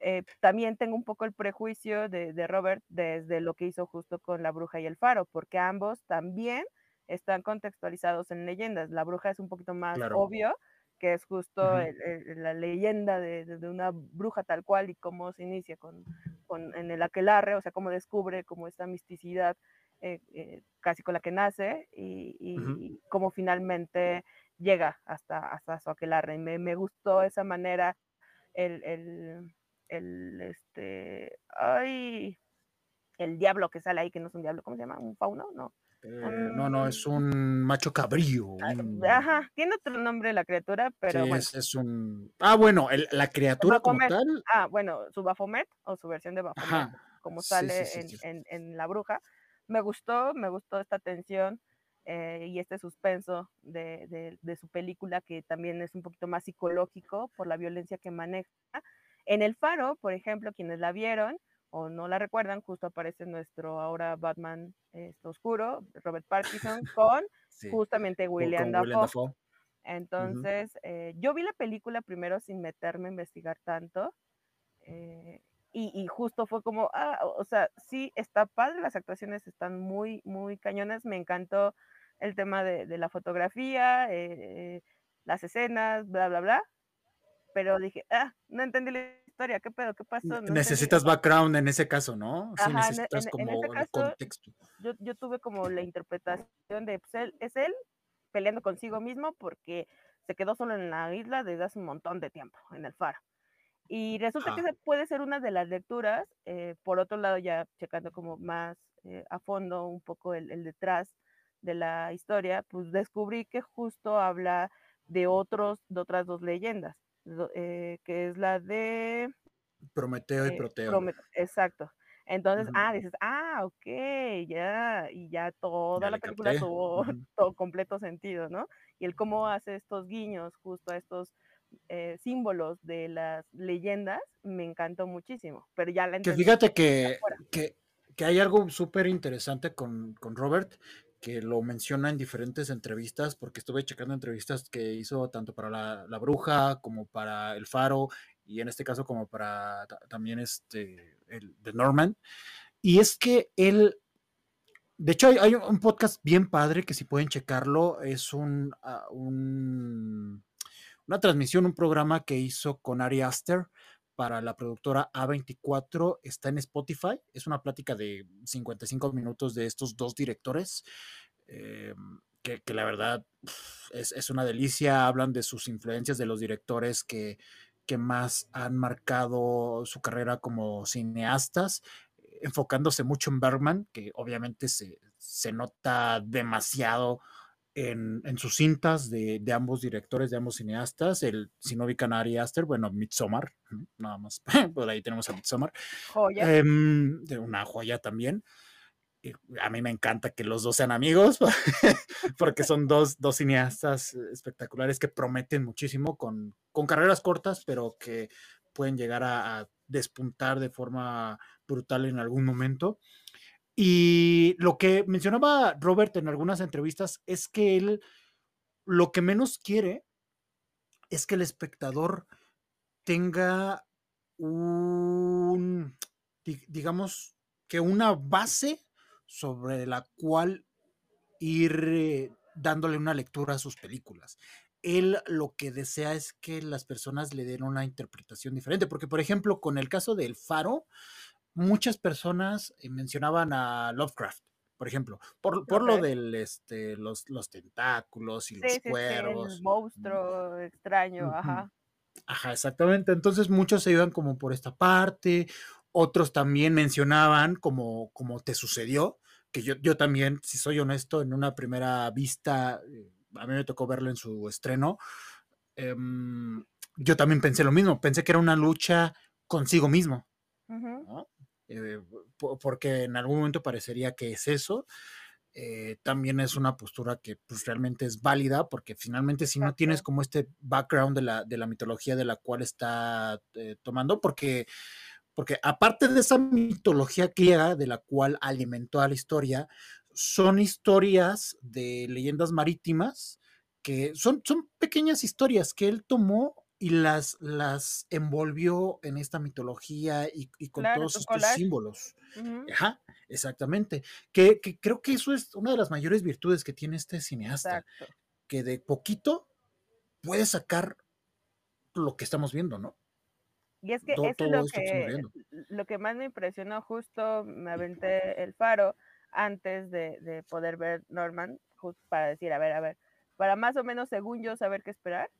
eh, también tengo un poco el prejuicio de, de, Robert desde lo que hizo justo con La Bruja y el Faro, porque ambos también están contextualizados en leyendas. La Bruja es un poquito más obvio, que es justo la leyenda de, de, una bruja tal cual y cómo se inicia con, con, en el aquelarre, o sea, cómo descubre como esta misticidad eh, eh, casi con la que nace y, y, cómo finalmente llega hasta, hasta su aquelarre. Me, me gustó esa manera el, el el, este, ay, el diablo que sale ahí, que no es un diablo, ¿cómo se llama? ¿Un fauno? No. Eh, no, no, es un macho cabrío. Ah, ajá, tiene otro nombre la criatura, pero. Sí, es, un. Ah, bueno, la criatura como tal. Ah, bueno, su Bafomet o su versión de Bafomet, como sale en, en, La Bruja. Me gustó, me gustó esta tensión eh, y este suspenso de, de, de, su película, que también es un poquito más psicológico por la violencia que maneja. En El Faro, por ejemplo, quienes la vieron o no la recuerdan, justo aparece nuestro ahora Batman este, oscuro, Robert Pattinson, *laughs* con justamente William, Dafoe. Entonces, eh, yo vi la película primero sin meterme a investigar tanto. Eh, y, justo fue como, ah, o sea, sí, está padre, las actuaciones están muy, muy cañonas. Me encantó el tema de, la fotografía, eh, las escenas, bla, bla, bla pero dije, ah, no entendí la historia, ¿qué pedo? ¿Qué pasó? necesitas background en ese caso, ¿no? Sí, necesitas como el contexto. Yo, yo, tuve como la interpretación de, pues él, es él peleando consigo mismo porque se quedó solo en la isla desde hace un montón de tiempo, en el faro. Y resulta que puede ser una de las lecturas, eh, por otro lado ya checando como más eh, a fondo un poco el, el detrás de la historia, pues descubrí que justo habla de otros, de otras dos leyendas eh, que es la de... Prometeo y eh, Proteo. exacto. Entonces, ah, dices, ah, ok, ya, y ya toda la película tuvo *laughs* todo completo sentido, ¿no? Y el cómo hace estos guiños justo a estos eh, símbolos de las leyendas, me encantó muchísimo, pero ya la Que fíjate que, que, que, hay algo súper interesante con, con Robert, que lo menciona en diferentes entrevistas, porque estuve checando entrevistas que hizo tanto para la, Bruja como para El Faro, y en este caso como para también este, el de Norman. Y es que él, de hecho hay, un podcast bien padre que si pueden checarlo, es un, ah, un, una transmisión, un programa que hizo con Ari Aster para la productora A24 está en Spotify. Es una plática de 55 minutos de estos dos directores. Eh, que, la verdad es, una delicia. Hablan de sus influencias, de los directores que, que más han marcado su carrera como cineastas, enfocándose mucho en Bergman, que obviamente se, se nota demasiado en, sus cintas de, ambos directores, de ambos cineastas, el, si no Ari Aster, bueno, Midsommar, nada más, *laughs* por ahí tenemos a Midsommar. Joya. De una joya también. a mí me encanta que los dos sean amigos, *laughs* porque son dos, dos cineastas espectaculares que prometen muchísimo con, con carreras cortas, pero que pueden llegar a, a despuntar de forma brutal en algún momento. Y lo que mencionaba Robert en algunas entrevistas es que él lo que menos quiere es que el espectador tenga un, digamos, que una base sobre la cual ir dándole una lectura a sus películas. Él lo que desea es que las personas le den una interpretación diferente, porque por ejemplo, con el caso del faro, muchas personas eh, mencionaban a Lovecraft, por ejemplo, por, por lo del este, los, los tentáculos y los cueros. el monstruo extraño, ajá. Ajá, exactamente. Entonces muchos se iban como por esta parte, otros también mencionaban como, como te sucedió, que yo, yo también, si soy honesto, en una primera vista, eh, a mí me tocó verlo en su estreno, em, yo también pensé lo mismo, pensé que era una lucha consigo mismo, eh, porque en algún momento parecería que es eso. Eh, también es una postura que pues, realmente es válida, porque finalmente si no tienes como este background de la, de la mitología de la cual está tomando, porque porque aparte de esa mitología griega de la cual alimentó a la historia, son historias de leyendas marítimas que son, son pequeñas historias que él tomó y las, las envolvió en esta mitología y, con todos estos símbolos. Ajá, exactamente. Que, creo que eso es una de las mayores virtudes que tiene este cineasta, que de poquito puede sacar lo que estamos viendo, ¿no? Y es que eso es lo que, lo que más me impresionó, justo me aventé el faro antes de, poder ver Norman, justo para decir, a ver, a ver, para más o menos según yo saber qué esperar.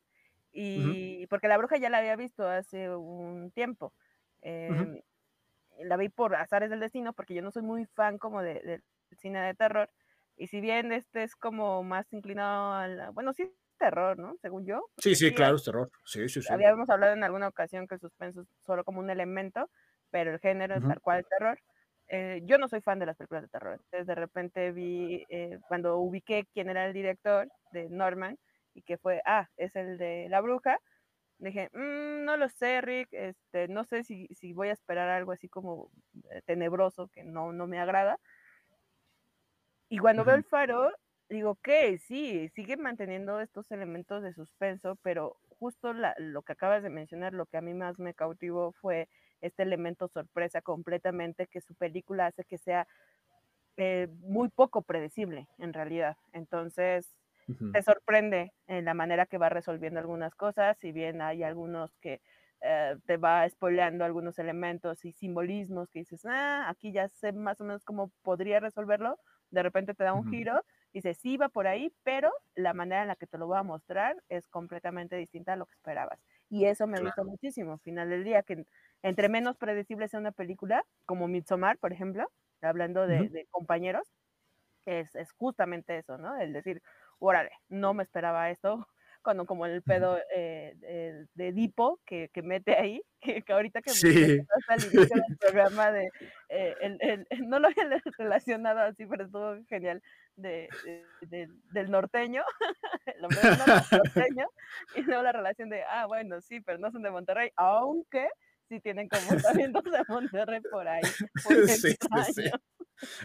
Y porque la bruja ya la había visto hace un tiempo. Em, la vi por azares del destino, porque yo no soy muy fan como del de, cine de terror. Y si bien este es como más inclinado a la, bueno, sí terror, ¿no? Según yo. Sí, sí, claro, es terror. Sí, sí, sí. Habíamos hablado en alguna ocasión que el suspenso es solo como un elemento, pero el género es tal cual el terror. Eh, yo no soy fan de las películas de terror. Entonces, de repente vi, eh, cuando ubiqué quién era el director de Norman y que fue, ah, es el de La Bruja, dije, mm, no lo sé, Rick, este, no sé si, si, voy a esperar algo así como eh, tenebroso que no, no me agrada. Y cuando veo el faro, digo, que sí, sigue manteniendo estos elementos de suspenso, pero justo lo que acabas de mencionar, lo que a mí más me cautivó fue este elemento sorpresa completamente que su película hace que sea eh, muy poco predecible en realidad. Entonces, te sorprende en la manera que va resolviendo algunas cosas, si bien hay algunos que eh, te va spoileando algunos elementos y simbolismos que dices, ah, aquí ya sé más o menos cómo podría resolverlo, de repente te da un giro Dice, sí va por ahí, pero la manera en la que te lo voy a mostrar es completamente distinta a lo que esperabas. Y eso me gusta muchísimo. Al final del día, que entre menos predecible sea una película, como Midsommar, por ejemplo, hablando de, compañeros, es, es, justamente eso, ¿no? El decir, órale, no me esperaba esto, *laughs* cuando como el pedo eh, de, Edipo que, que, mete ahí, *laughs* que, ahorita que sí. me al inicio del *laughs* programa de, eh, el, el, no lo había relacionado así, pero estuvo genial, de, del norteño, el hombre del norteño, y luego la relación de, ah, bueno, sí, pero no son de Monterrey, aunque sí tienen como también dos de Monterrey por ahí. Sí, sí,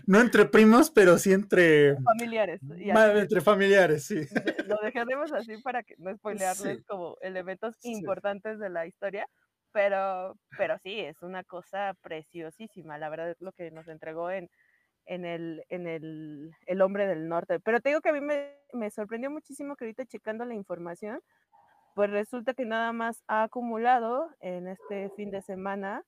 No entre primos, pero sí entre familiares. entre familiares, sí. Lo dejaremos así para que no spoilearles como elementos importantes de la historia, pero, pero sí, es una cosa preciosísima. La verdad es lo que nos entregó en, en, el, en el, el Hombre del Norte. Pero te digo que a mí me, me sorprendió muchísimo que ahorita checando la información, pues resulta que nada más ha acumulado en este fin de semana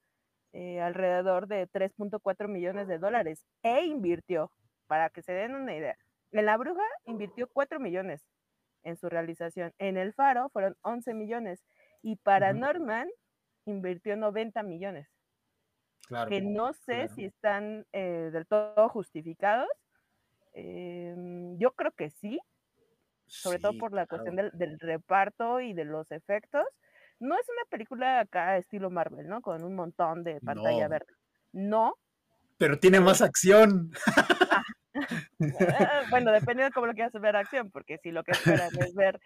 eh, alrededor de 3.4 millones de dólares e invirtió, para que se den una idea. En La Bruja invirtió 4 millones en su realización. En El Faro fueron 11 millones. Y para Norman invirtió 90 millones. Claro, que no sé si están eh, del todo justificados. Em, yo creo que sí, sobre todo por la cuestión del, del, reparto y de los efectos no es una película acá estilo Marvel, ¿no? Con un montón de pantalla verde. No. Pero tiene más acción. Ah, bueno, depende de cómo lo quieras ver acción, porque si lo que esperan es ver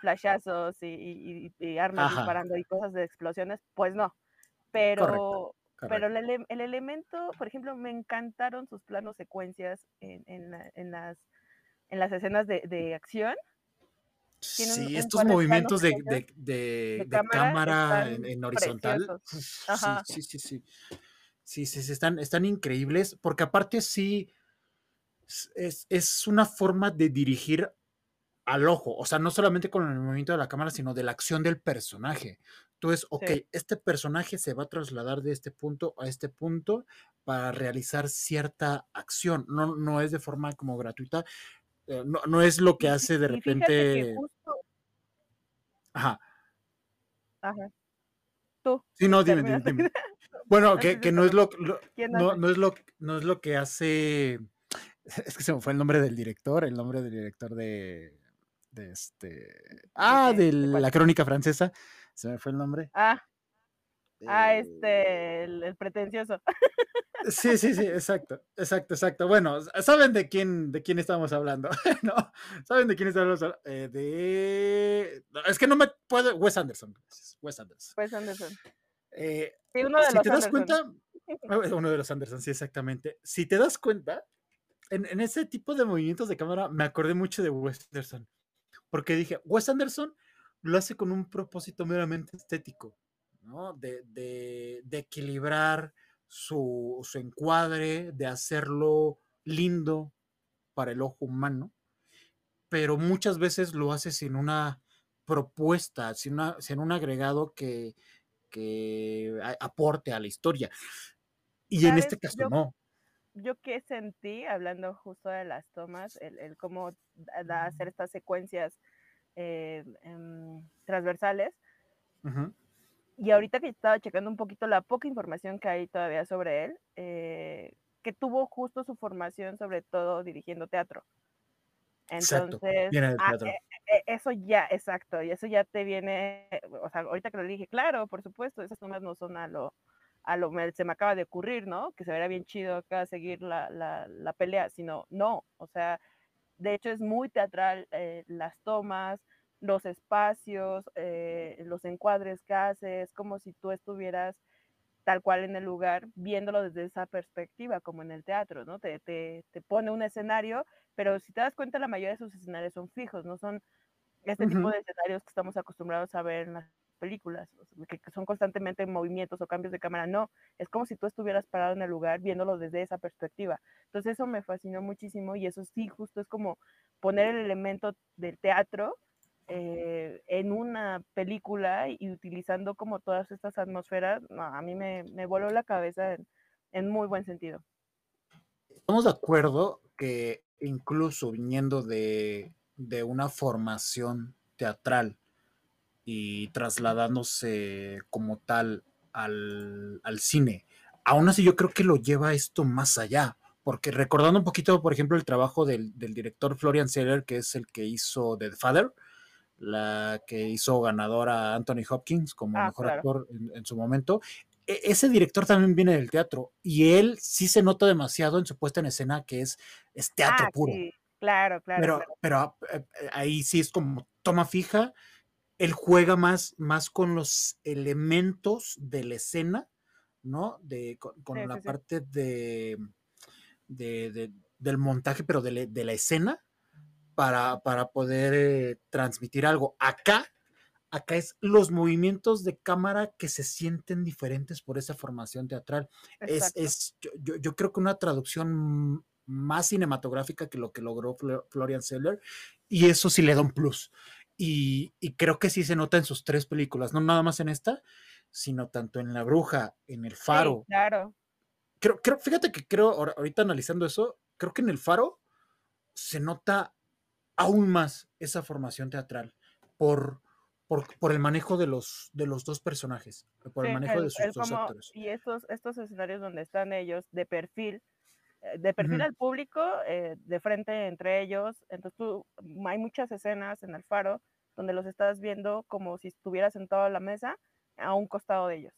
flashazos y, armas disparando y cosas de explosiones, pues no. Pero, Pero el, el, elemento, por ejemplo, me encantaron sus planos secuencias en, en, en las, en las escenas de, de acción. Sí, estos movimientos de, de, de, cámara, en, horizontal. Sí, sí, sí, sí. Sí, están, están increíbles, porque aparte sí es, es una forma de dirigir al ojo, o sea, no solamente con el movimiento de la cámara, sino de la acción del personaje. Entonces, ok, este personaje se va a trasladar de este punto a este punto para realizar cierta acción. No, no es de forma como gratuita, no, no, es lo que hace de repente. Ajá. Ajá. Tú. Sí, no, dime, dime, *laughs* Bueno, que, que no es lo, no, no, es lo no es lo que hace. Es que se me fue el nombre del director, el nombre del director de de este. Ah, de la crónica francesa. Se me fue el nombre. Ah. Ah, eh, este, el, pretencioso. Sí, sí, sí, exacto, exacto, exacto. Bueno, saben de quién, de quién estamos hablando, *laughs* ¿no? Saben de quién estamos hablando. Eh, de. es que no me puedo. Wes Anderson. Wes Anderson. Wes Anderson. Eh, sí, uno de si te das cuenta, *laughs* uno de los Anderson, sí, exactamente. Si te das cuenta, en, en, ese tipo de movimientos de cámara me acordé mucho de Wes Anderson porque dije, Wes Anderson lo hace con un propósito meramente estético, ¿no? De, equilibrar su, encuadre, de hacerlo lindo para el ojo humano, pero muchas veces lo hace sin una propuesta, sin, un agregado que, aporte a la historia. Y en este caso no. Yo que sentí, hablando justo de las tomas, el, el cómo hacer estas secuencias eh, em, transversales. Y ahorita que estaba checando un poquito la poca información que hay todavía sobre él, eh, que tuvo justo su formación sobre todo dirigiendo teatro. Entonces, ah, e, e, eso ya, exacto, y eso ya te viene, o sea, ahorita que lo dije, claro, por supuesto, esas tomas no son a lo, a lo, se me acaba de ocurrir, ¿no? Que se vería bien chido acá seguir la, la, la pelea, sino, no, o sea, de hecho, es muy teatral eh, las tomas, los espacios, eh, los encuadres que haces, como si tú estuvieras tal cual en el lugar, viéndolo desde esa perspectiva, como en el teatro, ¿no? Te, te, te pone un escenario, pero si te das cuenta, la mayoría de esos escenarios son fijos, no son este tipo de escenarios que estamos acostumbrados a ver en las películas, que son constantemente movimientos o cambios de cámara, no, es como si tú estuvieras parado en el lugar viéndolo desde esa perspectiva. Entonces eso me fascinó muchísimo y eso sí, justo es como poner el elemento del teatro eh, en una película y utilizando como todas estas atmósferas, a mí me, me, voló la cabeza en, en muy buen sentido. Estamos de acuerdo que incluso viniendo de, de una formación teatral, y trasladándose como tal al, cine. Aún así yo creo que lo lleva esto más allá, porque recordando un poquito, por ejemplo, el trabajo del, director Florian Seller, que es el que hizo The Father, la que hizo ganadora Anthony Hopkins como ah, mejor actor en, su momento. E, ese director también viene del teatro y él sí se nota demasiado en su puesta en escena que es, es teatro ah, puro. claro, claro. Pero, pero eh, eh, ahí sí es como toma fija él juega más, más con los elementos de la escena, ¿no? De, con, la parte De, del montaje, pero de, la escena, para, para poder eh, transmitir algo. Acá, acá es los movimientos de cámara que se sienten diferentes por esa formación teatral. Es, es yo, yo, creo que una traducción más cinematográfica que lo que logró Florian Seller, y eso sí le da un plus. Y, creo que sí se nota en sus tres películas, no nada más en esta, sino tanto en La Bruja, en El Faro. claro. Creo, creo, fíjate que creo, ahorita analizando eso, creo que en El Faro se nota aún más esa formación teatral por, por, el manejo de los, de los dos personajes, por el manejo de sus dos actores. Y estos, estos escenarios donde están ellos de perfil, eh, de perfil al público, eh, de frente entre ellos. Entonces tú, hay muchas escenas en el faro donde los estás viendo como si estuvieras sentado a la mesa a un costado de ellos.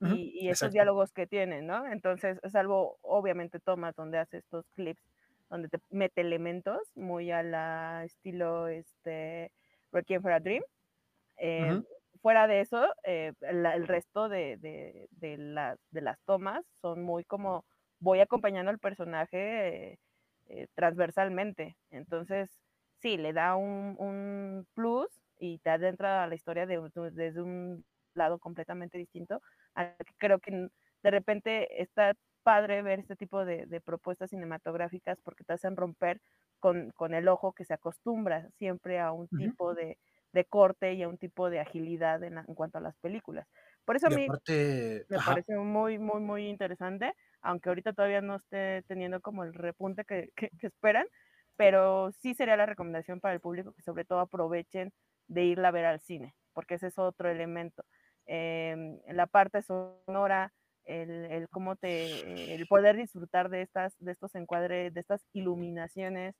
y, esos diálogos que tienen, ¿no? Entonces, es algo, obviamente, tomas donde hace estos clips, donde te mete elementos muy a la estilo, este, Requiem for a Dream. Eh, fuera de eso, eh, el resto de, de, de, de, las tomas son muy como voy acompañando al personaje eh, transversalmente. Entonces, sí, le da un, un, plus y te adentra a la historia desde un lado completamente distinto. Creo que de repente está padre ver este tipo de, propuestas cinematográficas porque te hacen romper con, con, el ojo que se acostumbra siempre a un tipo de, de, corte y a un tipo de agilidad en, en cuanto a las películas. Por eso a mí me parece muy, muy, muy interesante, aunque ahorita todavía no esté teniendo como el repunte que, que, que esperan, pero sí sería la recomendación para el público que sobre todo aprovechen de irla a ver al cine, porque ese es otro elemento. Eh, la parte sonora, el, el, cómo te, el poder disfrutar de, estas, de estos encuadres, de estas iluminaciones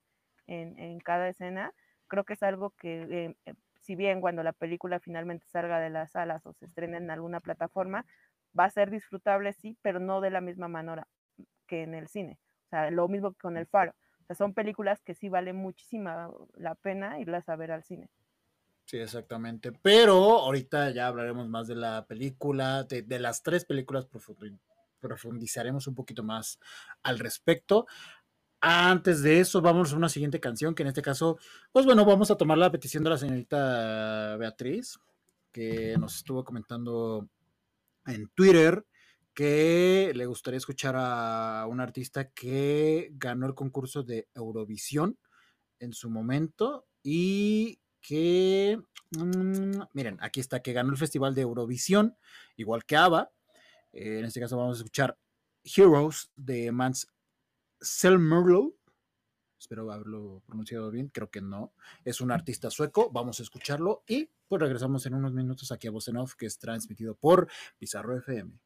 en, en cada escena, creo que es algo que, eh, si bien cuando la película finalmente salga de las salas o se estrene en alguna plataforma, va a ser disfrutable, sí, pero no de la misma manera que en el cine. O sea, lo mismo que con El Faro. O sea, son películas que sí vale muchísima la pena irlas a ver al cine. Sí, exactamente. Pero ahorita ya hablaremos más de la película, de, las tres películas profundizaremos un poquito más al respecto. Antes de eso, vamos a una siguiente canción, que en este caso, pues bueno, vamos a tomar la petición de la señorita Beatriz, que nos estuvo comentando en Twitter que le gustaría escuchar a un artista que ganó el concurso de Eurovisión en su momento y que, mmm, miren, aquí está, que ganó el Festival de Eurovisión, igual que ABBA. Eh, en este caso vamos a escuchar Heroes de Mans Selmerlo. Espero haberlo pronunciado bien, creo que no. Es un artista sueco, vamos a escucharlo y pues regresamos en unos minutos aquí a Voz Off, que es transmitido por Pizarro FM.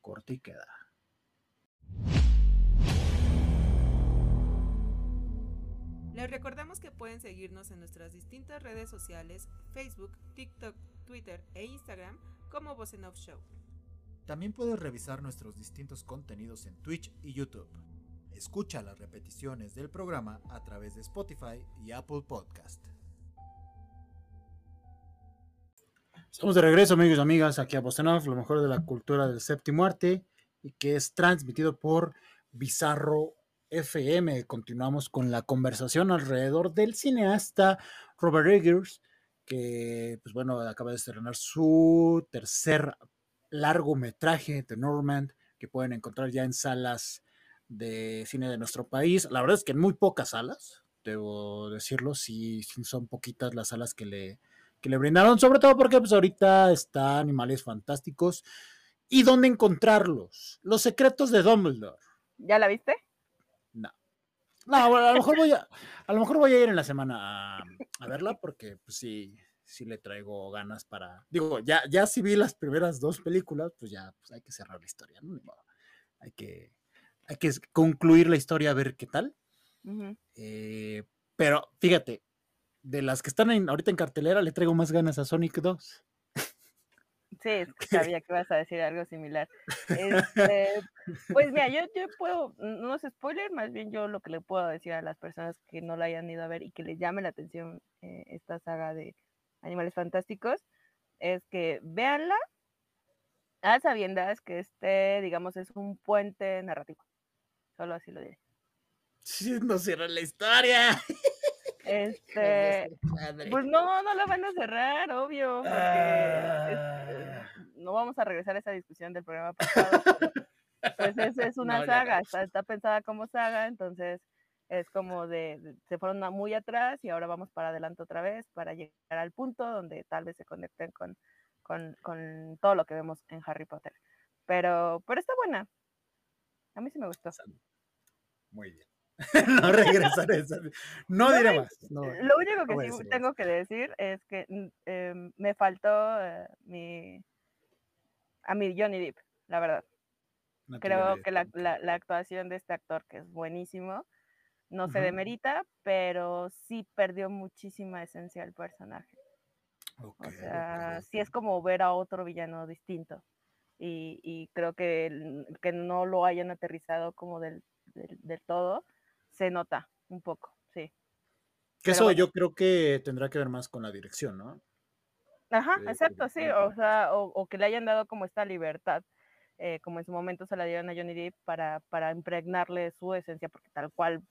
Corte y queda. Les recordamos que pueden seguirnos en nuestras distintas redes sociales, Facebook, TikTok, Twitter e Instagram como Voz Off Show. También puedes revisar nuestros distintos contenidos en Twitch y YouTube. Escucha las repeticiones del programa a través de Spotify y Apple Podcast. Estamos de regreso, amigos y amigas, aquí a Bostanov, lo mejor de la cultura del séptimo arte, y que es transmitido por Bizarro FM. Continuamos con la conversación alrededor del cineasta Robert Eggers, que, pues bueno, acaba de estrenar su tercer largometraje, The Normand, que pueden encontrar ya en salas de cine de nuestro país. La verdad es que en muy pocas salas, debo decirlo, sí, son poquitas las salas que le, que le brindaron, sobre todo porque pues ahorita está Animales Fantásticos. ¿Y dónde encontrarlos? Los secretos de Dumbledore. ¿Ya la viste? No, a lo mejor voy a, a lo mejor voy a ir en la semana a, a verla porque pues sí, sí le traigo ganas para. Digo, ya, ya si vi las primeras dos películas, pues ya pues hay que cerrar la historia, ¿no? Hay que, hay que concluir la historia a ver qué tal. Uh -huh. eh, pero fíjate, de las que están en, ahorita en cartelera, le traigo más ganas a Sonic 2. Sí, *laughs* sabía que ibas a decir algo similar. Este, pues mira, yo, yo puedo, no es spoiler, más bien yo lo que le puedo decir a las personas que no la hayan ido a ver y que les llame la atención eh, esta saga de Animales Fantásticos, es que véanla a sabiendas que este, digamos, es un puente narrativo. Solo así lo diré. *laughs* Sí, no cierra la historia. Este, pues no, no la van a cerrar, obvio, porque ah. es, no vamos a regresar a esa discusión del programa pasado. pues es, es *laughs* una no, saga, está, está, pensada como saga, entonces es como de, de, se fueron muy atrás y ahora vamos para adelante otra vez para llegar al punto donde tal vez se conecten con, con, con todo lo que vemos en Harry Potter. Pero, pero está buena. A mí sí me gustó. Muy bien. *laughs* no regresaré. No, no diré más. No, lo único que no sí tengo que decir es que eh, me faltó eh, mi a mi Johnny Depp, la verdad. Creo que la, la, la, actuación de este actor, que es buenísimo, no uh -huh. se demerita, pero sí perdió muchísima esencia del personaje. Okay, o sea, okay, sí es como ver a otro villano distinto. Y, y creo que, que no lo hayan aterrizado como del, del, del todo se nota un poco, sí. Que eso bueno. yo creo que tendrá que ver más con la dirección, ¿no? Ajá, exacto, sí, o sea, o, que le hayan dado como esta libertad, eh, como en su momento se la dieron a Johnny Depp para, para impregnarle su esencia, porque tal cual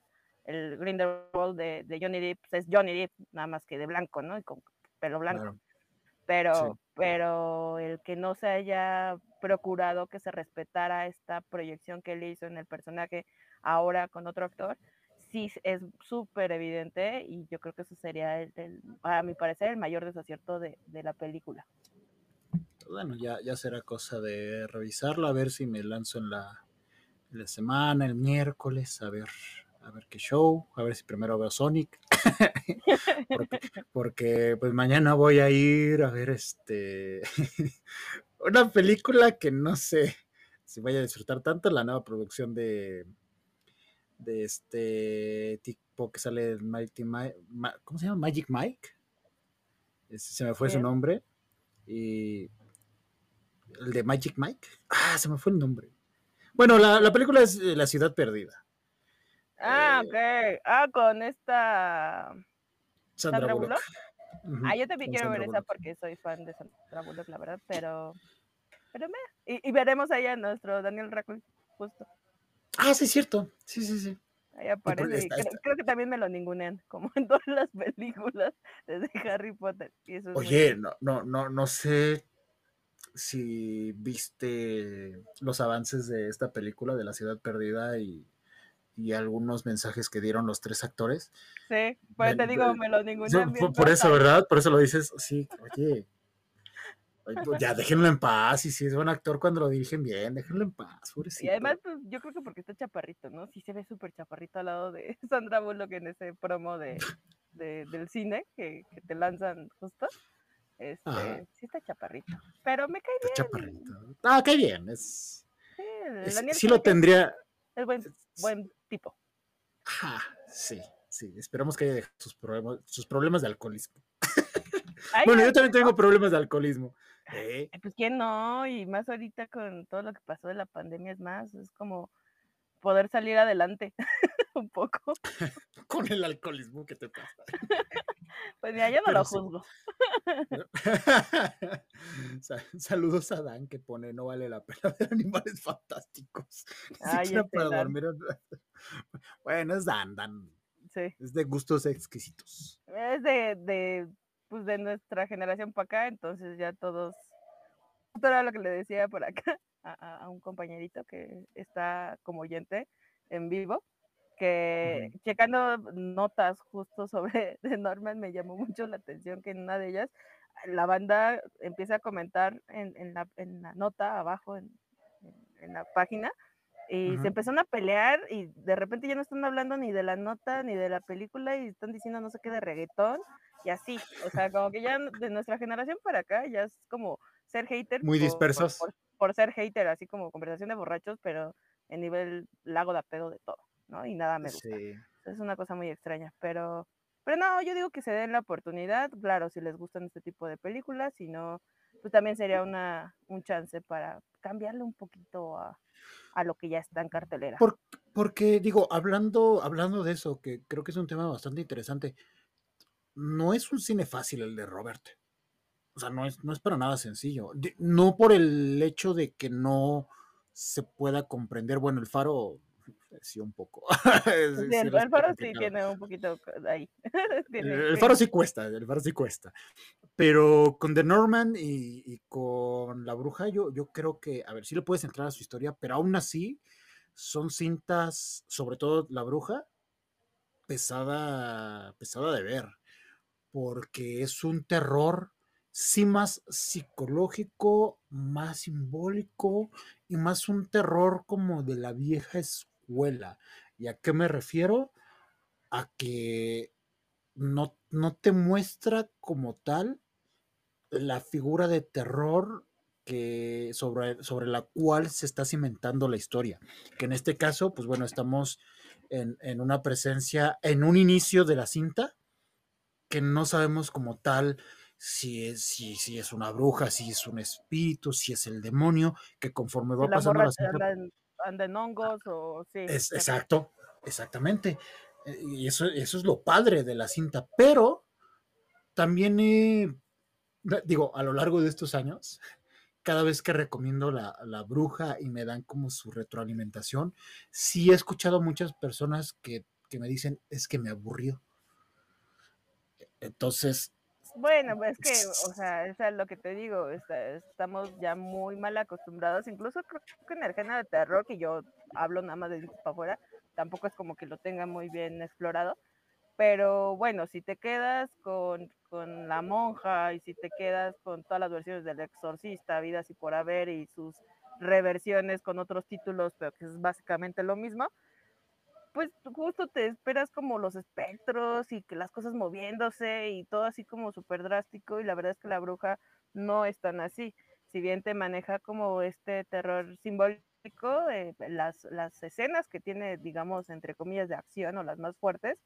el Grindelwald de, de Johnny Depp pues, es Johnny Depp, nada más que de blanco, ¿no? Y con pelo blanco. Pero, pero el que no se haya procurado que se respetara esta proyección que él hizo en el personaje ahora con otro actor, sí es súper evidente y yo creo que eso sería, el, a mi parecer, el mayor desacierto de, de la película. Bueno, ya, ya será cosa de revisarlo, a ver si me lanzo en la, la semana, el miércoles, a ver a ver qué show, a ver si primero veo Sonic. *laughs* porque, pues mañana voy a ir a ver este *laughs* una película que no sé si vaya a disfrutar tanto, la nueva producción de de este tipo que sale Mighty Mike, ¿cómo se llama? Magic Mike. se me fue su nombre. Y el de Magic Mike. Ah, se me fue el nombre. Bueno, la, la película es La ciudad perdida. Ah, eh, ok. Ah, con esta. Sandra, Bullock. Ah, yo también quiero ver esa porque soy fan de Sandra Bullock, la verdad, pero. Pero me. Y, veremos ahí a nuestro Daniel Radcliffe, justo. Ah, sí, es cierto. Sí, sí, sí. Ahí aparece. creo, que también me lo ningunean, como en todas las películas desde *laughs* Harry Potter. Oye, no, no, no, no sé si viste los avances de esta película de la ciudad perdida y y algunos mensajes que dieron los tres actores. Sí, pues te digo, me lo ningún por, por eso, ¿verdad? Por eso lo dices, sí, oye, pues ya déjenlo en paz, y si es buen actor cuando lo dirigen bien, déjenlo en paz, pobrecito. Y además, pues, yo creo que porque está chaparrito, ¿no? Sí se ve súper chaparrito al lado de *laughs* Sandra Bullock en ese promo de, del cine que, que, te lanzan justo. Este, sí está chaparrito, pero me cae bien. chaparrito. Ah, cae bien, es... Sí, sí lo tendría... Es buen, buen tipo. Ah, sí, sí. Esperamos que haya dejado sus problemas, sus problemas de alcoholismo. *laughs* bueno, yo también tengo problemas de alcoholismo. ¿Eh? Pues quién no, y más ahorita con todo lo que pasó de la pandemia, es más, es como poder salir adelante *laughs* un poco. *laughs* con el alcoholismo que te pasa. Pues mira, yo no lo juzgo. *laughs* Saludos a Dan que pone no vale la pena ver animales fantásticos. Bueno, es Dan, Dan. Sí. Es de gustos exquisitos. Es de, de, pues de nuestra generación para acá, entonces ya todos. Esto era lo que le decía por acá *laughs* a, a un compañerito que está como oyente en vivo que checando notas justo sobre *laughs* de Norman me llamó mucho la atención que en una de ellas la banda empieza a comentar en, en, la, en la, nota abajo en, en la página y se empezaron a pelear y de repente ya no están hablando ni de la nota ni de la película y están diciendo no sé qué de reggaetón y así, o sea, como que ya de nuestra generación para acá ya es como ser hater. Muy dispersos. Por, por, ser hater, así como conversación de borrachos, pero en nivel lago de pedo de todo. ¿no? Y nada me gusta. Es una cosa muy extraña, pero, pero no, yo digo que se den la oportunidad, claro, si les gustan este tipo de películas, si no, pues también sería una, un chance para cambiarle un poquito a, a lo que ya está en cartelera. porque, digo, hablando, hablando de eso, que creo que es un tema bastante interesante, no es un cine fácil el de Robert. O sea, no es, no es para nada sencillo. No por el hecho de que no se pueda comprender, bueno, el faro sí, un poco. *laughs* el, faro sí tiene un poquito ahí. *laughs* el, faro sí cuesta, el faro sí cuesta. Pero con The Norman y, con La Bruja, yo, yo creo que, a ver, sí le puedes entrar a su historia, pero aún así son cintas, sobre todo La Bruja, pesada, pesada de ver, porque es un terror sí más psicológico, más simbólico y más un terror como de la vieja escuela ¿Y a qué me refiero? A que no, no te muestra como tal la figura de terror que sobre, sobre, la cual se está cimentando la historia. Que en este caso, pues bueno, estamos en, en, una presencia, en un inicio de la cinta, que no sabemos como tal si es, si, si es una bruja, si es un espíritu, si es el demonio, que conforme va pasando la cinta anden hongos o sí. Es, exacto, exactamente. Eh, y eso, eso es lo padre de la cinta, pero también he digo, a lo largo de estos años, cada vez que recomiendo la, la, bruja y me dan como su retroalimentación, sí he escuchado muchas personas que, que me dicen, es que me aburrió. Entonces, bueno, pues que, o sea, es lo que te digo, estamos ya muy mal acostumbrados, incluso creo que en el género de terror, que yo hablo nada más de para afuera, tampoco es como que lo tenga muy bien explorado, pero bueno, si te quedas con, con la monja y si te quedas con todas las versiones del exorcista, vidas y por haber y sus reversiones con otros títulos, pero que es básicamente lo mismo, pues justo te esperas como los espectros y que las cosas moviéndose y todo así como súper drástico y la verdad es que la bruja no es tan así. Si bien te maneja como este terror simbólico, eh, las, las escenas que tiene, digamos, entre comillas, de acción o las más fuertes,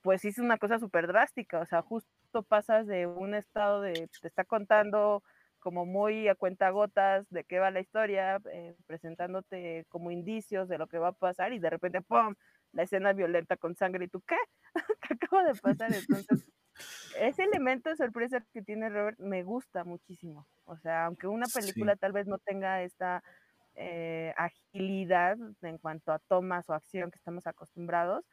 pues es una cosa súper drástica. O sea, justo pasas de un estado de, te está contando como muy a cuenta gotas de qué va la historia, eh, presentándote como indicios de lo que va a pasar y de repente, ¡pum!, la escena violenta con sangre y tú, ¿qué? *laughs* ¿Qué acaba de pasar? Entonces, ese *laughs* elemento de sorpresa que tiene Robert me gusta muchísimo. O sea, aunque una película tal vez no tenga esta eh, agilidad en cuanto a tomas o acción que estamos acostumbrados,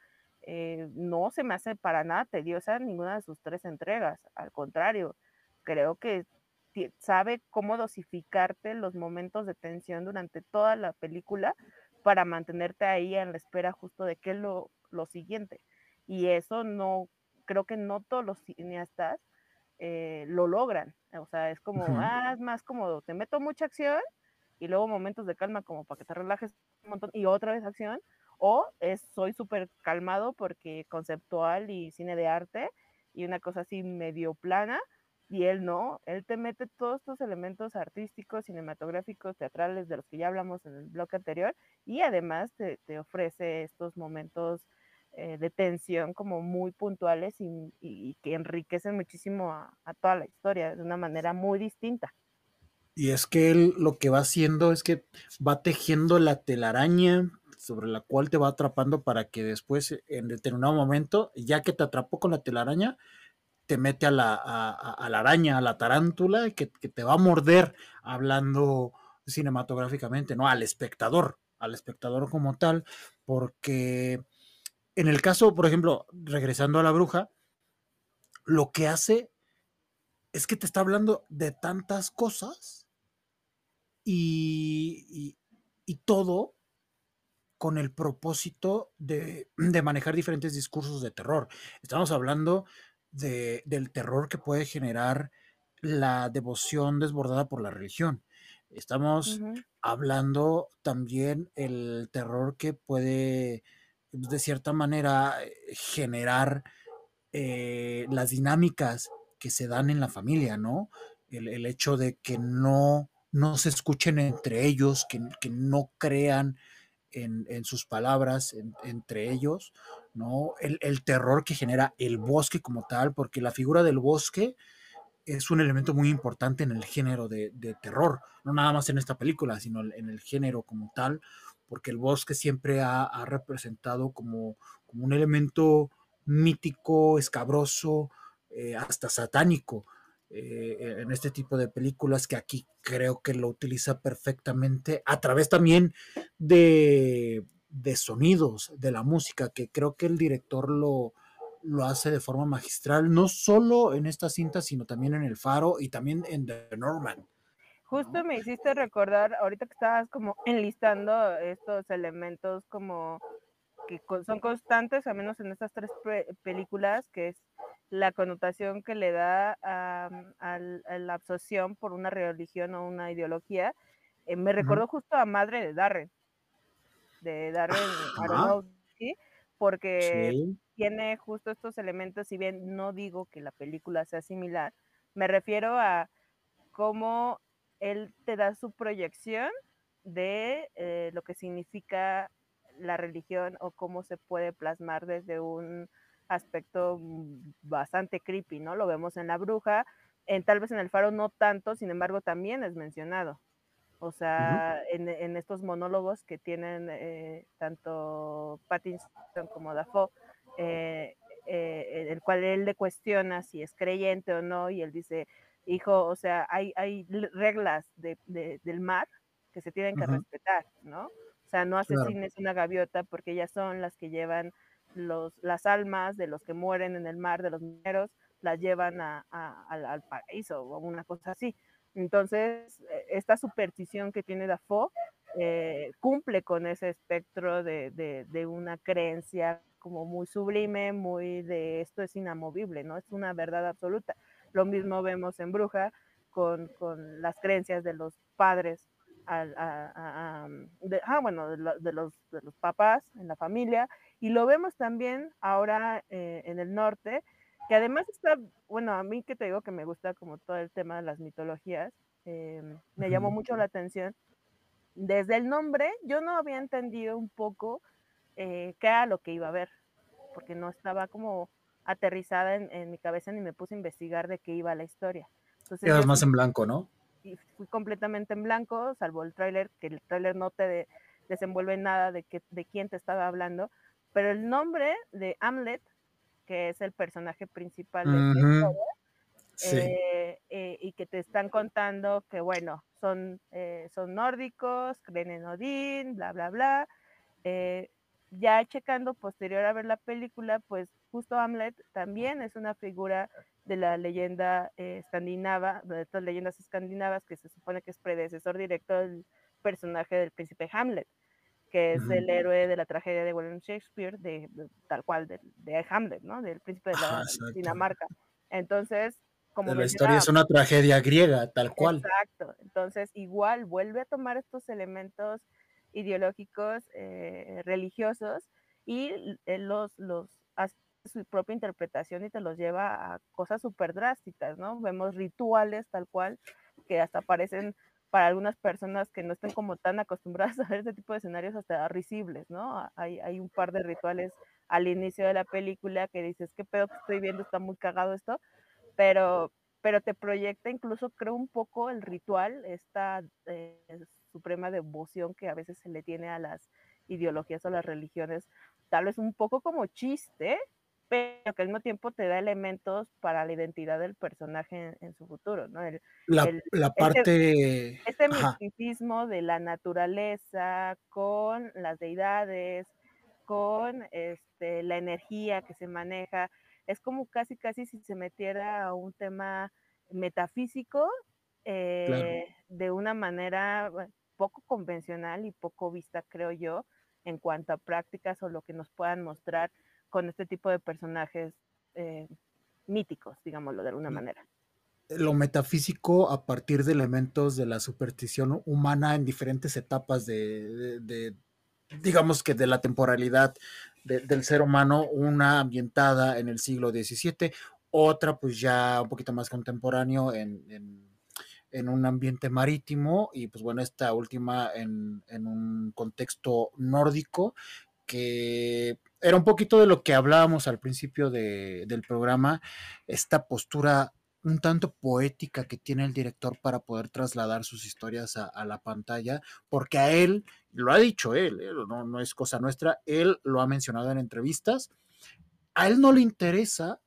eh, no se me hace para nada tediosa ninguna de sus tres entregas. Al contrario, creo que sabe cómo dosificarte los momentos de tensión durante toda la película para mantenerte ahí en la espera justo de qué es lo, lo siguiente. Y eso no, creo que no todos los cineastas eh, lo logran. O sea, es como, ah, es más cómodo, te meto mucha acción y luego momentos de calma como para que te relajes un montón y otra vez acción. O es, soy súper calmado porque conceptual y cine de arte y una cosa así medio plana y él no, él te mete todos estos elementos artísticos, cinematográficos, teatrales de los que ya hablamos en el bloque anterior y además te, ofrece estos momentos eh, de tensión como muy puntuales y, que enriquecen muchísimo a, toda la historia de una manera muy distinta. Y es que él lo que va haciendo es que va tejiendo la telaraña sobre la cual te va atrapando para que después en determinado momento, ya que te atrapó con la telaraña, te mete a la, a, la araña, a la tarántula, que, que, te va a morder hablando cinematográficamente, ¿no? Al espectador, al espectador como tal, porque en el caso, por ejemplo, regresando a la bruja, lo que hace es que te está hablando de tantas cosas y, y, todo con el propósito de, de, manejar diferentes discursos de terror. Estamos hablando del terror que puede generar la devoción desbordada por la religión. Estamos hablando también el terror que puede, de cierta manera, generar eh, las dinámicas que se dan en la familia, ¿no? El, hecho de que no, no se escuchen entre ellos, que, no crean en, sus palabras entre ellos, ¿no? El, terror que genera el bosque como tal, porque la figura del bosque es un elemento muy importante en el género de, terror, no nada más en esta película, sino en el género como tal, porque el bosque siempre ha, representado como, como, un elemento mítico, escabroso, eh, hasta satánico. Eh, en este tipo de películas que aquí creo que lo utiliza perfectamente a través también de, de sonidos de la música, que creo que el director lo, lo hace de forma magistral, no solo en esta cinta, sino también en El Faro y también en The Norman. Justo me hiciste recordar, ahorita que estabas como enlistando estos elementos como que son constantes, al menos en estas tres películas, que es la connotación que le da a, la absorción por una religión o una ideología. Eh, me recordó justo a Madre de Darren de Darren Aronofsky, porque tiene justo estos elementos, si bien no digo que la película sea similar, me refiero a cómo él te da su proyección de eh, lo que significa la religión o cómo se puede plasmar desde un aspecto bastante creepy, ¿no? Lo vemos en La Bruja, en, tal vez en El Faro no tanto, sin embargo también es mencionado. O sea, en, estos monólogos que tienen eh, tanto Pattinson como Dafoe, eh, eh, el cual él le cuestiona si es creyente o no, y él dice, hijo, o sea, hay, hay reglas de, del mar que se tienen que respetar, ¿no? O sea, no asesines una gaviota porque ellas son las que llevan los, las almas de los que mueren en el mar, de los mineros, las llevan a, al, paraíso o una cosa así. Entonces, e, esta superstición que tiene Dafoe eh, cumple con ese espectro de, una creencia como muy sublime, muy de esto es inamovible, ¿no? Es una verdad absoluta. Lo mismo vemos en Bruja con, las creencias de los padres, a, de, ah, bueno, los, de los papás en la familia, y lo vemos también ahora eh, en el norte, que además está, bueno, a mí que te digo que me gusta como todo el tema de las mitologías, em, me llamó mucho la atención. Desde el nombre, yo no había entendido un poco eh, qué era lo que iba a ver, porque no estaba como aterrizada en, mi cabeza ni me puse a investigar de qué iba la historia. Entonces, más en blanco, ¿no? Y fui completamente en blanco, salvo el tráiler, que el tráiler no te desenvuelve nada de, que, de quién te estaba hablando, pero el nombre de Hamlet, que es el personaje principal de historia, eh, eh, y que te están contando que, bueno, son, eh, son nórdicos, creen en Odín, bla, bla, bla. ya checando posterior a ver la película, pues justo Hamlet también es una figura de la leyenda eh, escandinava, de estas leyendas escandinavas que se supone que es predecesor directo del personaje del príncipe Hamlet, que es el héroe de la tragedia de William Shakespeare, de, tal cual, de, Hamlet, ¿no? Del príncipe de la Dinamarca. Entonces, como... la historia es una tragedia griega, tal cual. Exacto. Entonces, igual vuelve a tomar estos elementos ideológicos, eh, religiosos, y los, los su propia interpretación y te los lleva a cosas súper drásticas, ¿no? Vemos rituales tal cual que hasta parecen para algunas personas que no estén como tan acostumbradas a ver este tipo de escenarios hasta risibles, ¿no? Hay, hay un par de rituales al inicio de la película que dices, qué pedo que estoy viendo, está muy cagado esto, pero, pero te proyecta incluso, creo, un poco el ritual, esta eh, suprema devoción que a veces se le tiene a las ideologías o las religiones, tal vez un poco como chiste, pero que al mismo tiempo te da elementos para la identidad del personaje en, su futuro, ¿no? la, este parte... Este, misticismo de la naturaleza con las deidades, con este, la energía que se maneja, es como casi, casi si se metiera a un tema metafísico eh, de una manera poco convencional y poco vista, creo yo, en cuanto a prácticas o lo que nos puedan mostrar con este tipo de personajes eh, míticos, digámoslo de alguna manera. Lo metafísico a partir de elementos de la superstición humana en diferentes etapas de, digamos que de la temporalidad del ser humano, una ambientada en el siglo XVII, otra pues ya un poquito más contemporáneo en, un ambiente marítimo y pues bueno, esta última en, en un contexto nórdico que era un poquito de lo que hablábamos al principio del programa, esta postura un tanto poética que tiene el director para poder trasladar sus historias a, la pantalla, porque a él, lo ha dicho él, ¿eh? no, no es cosa nuestra, él lo ha mencionado en entrevistas, a él no le interesa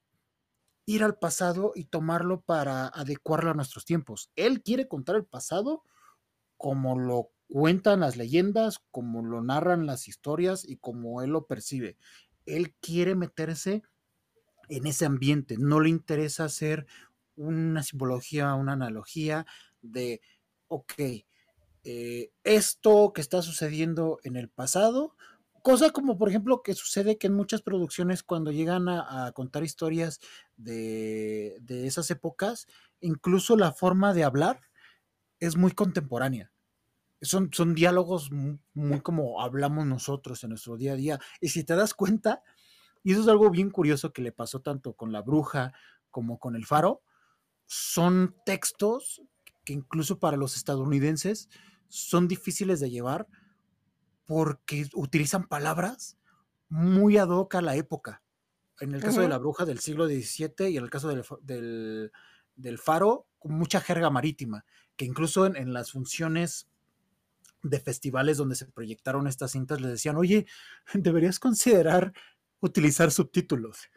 ir al pasado y tomarlo para adecuarlo a nuestros tiempos. Él quiere contar el pasado como lo cuentan las leyendas, como lo narran las historias y como él lo percibe. Él quiere meterse en ese ambiente, no le interesa hacer una simbología, una analogía de, ok, eh, esto que está sucediendo en el pasado, cosa como por ejemplo que sucede que en muchas producciones cuando llegan a, contar historias de, de esas épocas, incluso la forma de hablar es muy contemporánea son, son diálogos muy, como hablamos nosotros en nuestro día a día. Y si te das cuenta, y eso es algo bien curioso que le pasó tanto con la bruja como con el faro, son textos que incluso para los estadounidenses son difíciles de llevar porque utilizan palabras muy ad hoc a la época. En el caso de la bruja del siglo XVII y en el caso del, del, faro, con mucha jerga marítima, que incluso en, en las funciones de festivales donde se proyectaron estas cintas les decían, oye, *laughs* deberías considerar utilizar subtítulos.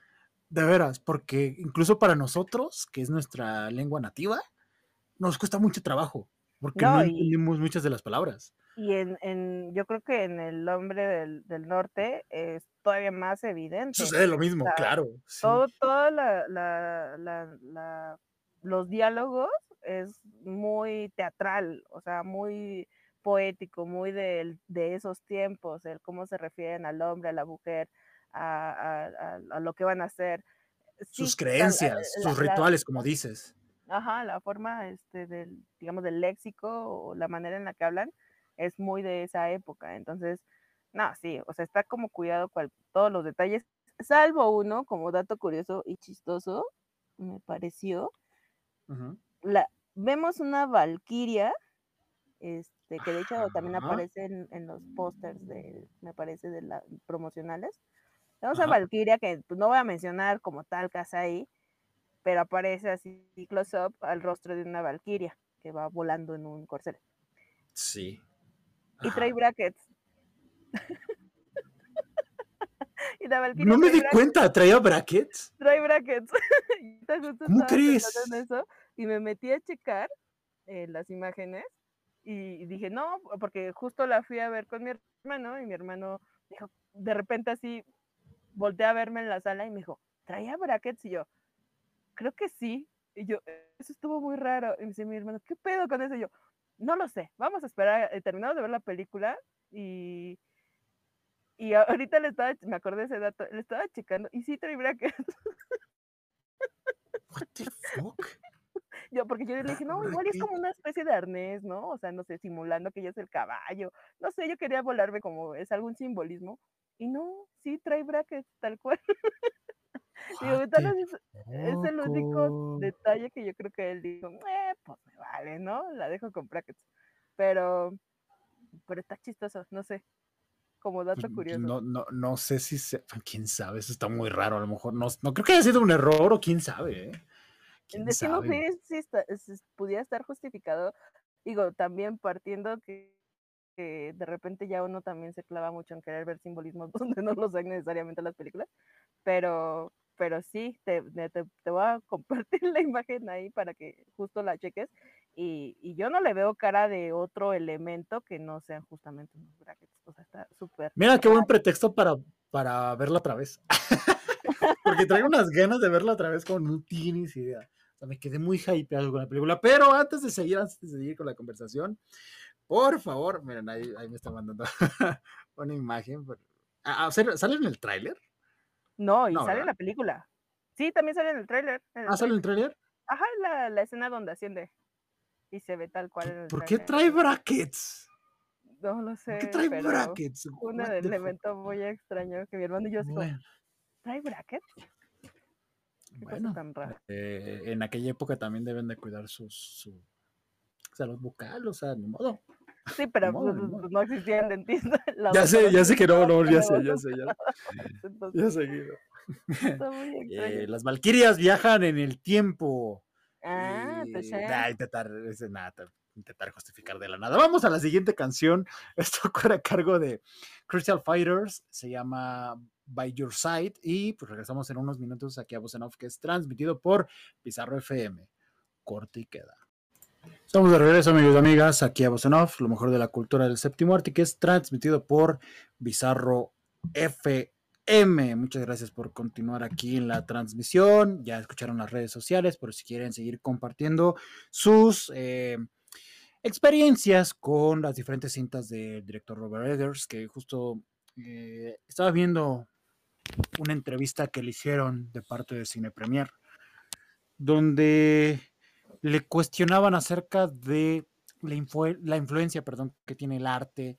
De veras, porque incluso para nosotros, que es nuestra lengua nativa, nos cuesta mucho trabajo, porque no, entendemos muchas de las palabras. Y en, en, yo creo que en el hombre del, del norte es todavía más evidente. Sucede lo mismo, claro. Todo, todo la, la, la, los diálogos es muy teatral, o sea, muy poético, muy de, de esos tiempos, el cómo se refieren al hombre, a la mujer, a, a, a lo que van a hacer. sus creencias, sus rituales, como dices. Ajá, la forma, este, del, digamos, del léxico o la manera en la que hablan es muy de esa época. Entonces, no, sí, o sea, está como cuidado cual, todos los detalles, salvo uno, como dato curioso y chistoso, me pareció. la, vemos una valquiria, este, que de hecho también aparece en, los pósters de, me parece, de las promocionales. Vemos a Valkyria, que pues, no voy a mencionar como tal casa ahí, pero aparece así close up al rostro de una Valkyria que va volando en un corcel. Sí. Y trae brackets. *laughs* y la no me di cuenta, traía brackets. Trae brackets. *laughs* ¿Cómo crees? y me metí a checar eh, las imágenes y dije, no, porque justo la fui a ver con mi hermano y mi hermano dijo, de repente así, volteé a verme en la sala y me dijo, ¿traía brackets? Y yo, creo que sí. Y yo, eso estuvo muy raro. Y me dice mi hermano, ¿qué pedo con eso? Y yo, no lo sé, vamos a esperar, eh, terminamos de ver la película y, y ahorita le estaba, me acordé de ese dato, le estaba checando y sí trae brackets. What the fuck? Yo, porque yo le dije, no, igual es como una especie de arnés, ¿no? O sea, no sé, simulando que ella es el caballo. No sé, yo quería volarme como es algún simbolismo. Y no, sí trae brackets, tal cual. *laughs* Digo, es, es, el único detalle que yo creo que él dijo, eh, pues me vale, ¿no? La dejo con brackets. Pero, pero está chistoso, no sé. Como dato pues, curioso. No, no, no sé si se, quién sabe, eso está muy raro. A lo mejor no, no creo que haya sido un error o quién sabe, ¿eh? ¿Quién Decimos si, si, pudiera estar justificado. Digo, también partiendo que que de repente ya uno también se clava mucho en querer ver simbolismos *laughs* donde no los hay necesariamente las películas, pero, pero sí, te, te, voy a compartir *laughs* la imagen ahí para que justo la cheques. Y, y, yo no le veo cara de otro elemento que no sean justamente unos brackets. O sea, está súper. Mira qué buen pretexto para, para verla otra vez. *laughs* Porque traigo unas ganas de verla otra vez con no tienes idea. O sea, me quedé muy hypeado con la película. Pero antes de seguir, antes de seguir con la conversación, por favor, miren, ahí, ahí me está mandando *laughs* una imagen. Ah, ¿Sale en el tráiler? No, y sale en la película. Sí, también sale en el tráiler. ¿Ah, sale en el tráiler? Ajá, la, la, escena donde asciende. Y se ve tal cual en el ¿Por qué trae brackets? No lo sé. ¿Por qué trae brackets? Un elemento muy extraño que mi hermano y yo bueno. ¿trae brackets? Bueno, tan eh, en aquella época también deben de cuidar sus, su, los vocales, o sea, ni modo. Sí, *laughs* pero pues, pues, no, existían dentistas. *laughs* Ya sé, ya sé que no, no, ya sé, ya sé, ya. ya sé eh, las valquirias viajan en el tiempo. Ah, pues ya. intentar, nada, intentar justificar de la nada. Vamos a la siguiente canción. *laughs* Esto corre a cargo de Crystal Fighters. Se llama By Your Side. Y pues regresamos en unos minutos aquí a Voz que es transmitido por Pizarro FM. Corte y queda. Estamos de regreso, amigos y amigas, aquí a Off, lo mejor de la cultura del séptimo arte, que es transmitido por Bizarro FM. Muchas gracias por continuar aquí en la transmisión. Ya escucharon las redes sociales, por si quieren seguir compartiendo sus eh, experiencias con las diferentes cintas del director Robert Eggers, que justo eh, estaba viendo una entrevista que le hicieron de parte de Cine Premier, donde le cuestionaban acerca de la, influencia perdón, que tiene el arte,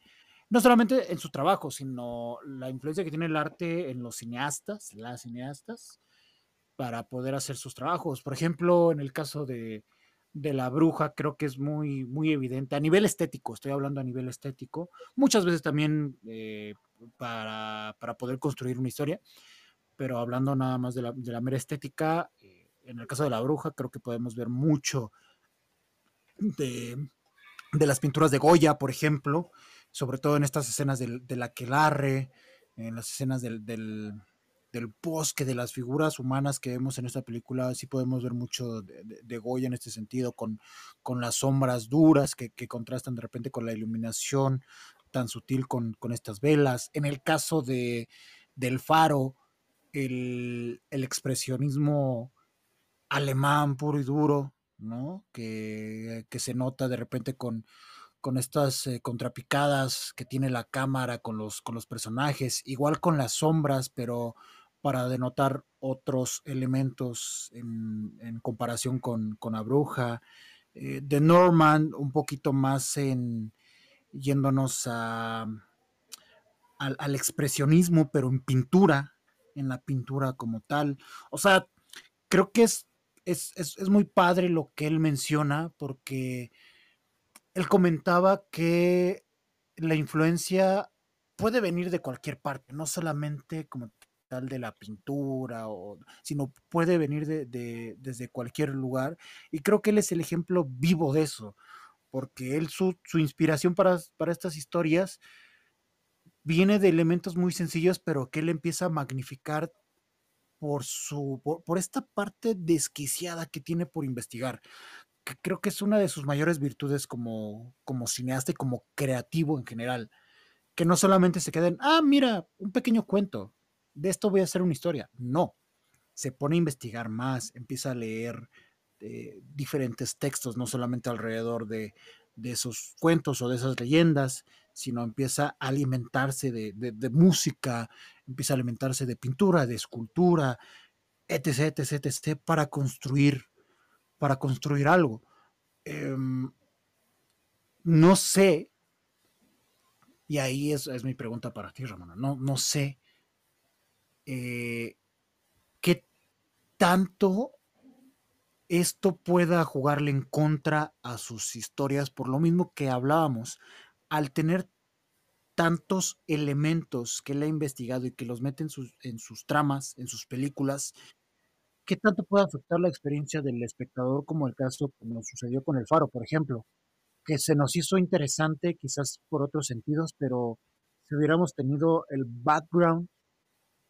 no solamente en su trabajo, sino la influencia que tiene el arte en los cineastas, las cineastas, para poder hacer sus trabajos. Por ejemplo, en el caso de, La Bruja, creo que es muy, muy evidente, a nivel estético, estoy hablando a nivel estético, muchas veces también eh, para, poder construir una historia, pero hablando nada más de la, de la mera estética, eh, en el caso de la bruja, creo que podemos ver mucho de, las pinturas de Goya, por ejemplo, sobre todo en estas escenas del, del aquelarre, en las escenas del, del bosque, de las figuras humanas que vemos en esta película, sí podemos ver mucho de, Goya en este sentido, con, con las sombras duras que, contrastan de repente con la iluminación tan sutil con, estas velas. En el caso de, del faro, el, expresionismo alemán puro y duro, ¿no? Que, que se nota de repente con, con estas eh, contrapicadas que tiene la cámara con los, con los personajes, igual con las sombras, pero para denotar otros elementos en, comparación con, con la bruja. Eh, de Norman, un poquito más en yéndonos a, al, expresionismo, pero en pintura, en la pintura como tal. O sea, creo que es, es, es muy padre lo que él menciona, porque él comentaba que la influencia puede venir de cualquier parte, no solamente como tal de la pintura, o, sino puede venir de, desde cualquier lugar. Y creo que él es el ejemplo vivo de eso, porque él, su, inspiración para, para, estas historias viene de elementos muy sencillos, pero que él empieza a magnificar por, su, por esta parte desquiciada que tiene por investigar creo que es una de sus mayores virtudes como, como cineasta y como creativo en general. Que no solamente se queden, ah, mira, un pequeño cuento, de esto voy a hacer una historia. No, se pone a investigar más, empieza a leer eh, diferentes textos, no solamente alrededor de, esos cuentos o de esas leyendas, sino empieza a alimentarse de, de, música, empieza a alimentarse de pintura, de escultura, etc., etc., etc., para construir para construir algo. Em, no sé, y ahí es, mi pregunta para ti, Ramona, no, no sé eh, qué tanto esto pueda jugarle en contra a sus historias, por lo mismo que hablábamos, al tener tantos elementos que él ha investigado y que los mete en sus, tramas, en sus películas, ¿qué tanto puede afectar la experiencia del espectador como el caso que nos sucedió con El Faro, por ejemplo? Que se nos hizo interesante quizás por otros sentidos, pero si hubiéramos tenido el background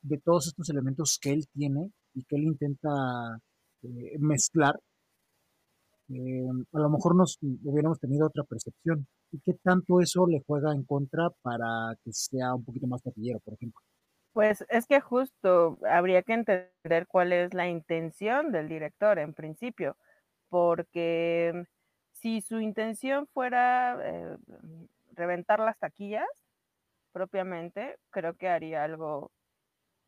de todos estos elementos que él tiene y que él intenta eh, mezclar, eh, a lo mejor nos hubiéramos tenido otra percepción. ¿Y qué tanto eso le juega en contra para que sea un poquito más taquillero, por ejemplo? Pues es que justo habría que entender cuál es la intención del director en principio, porque si su intención fuera eh, reventar las taquillas propiamente, creo que haría algo,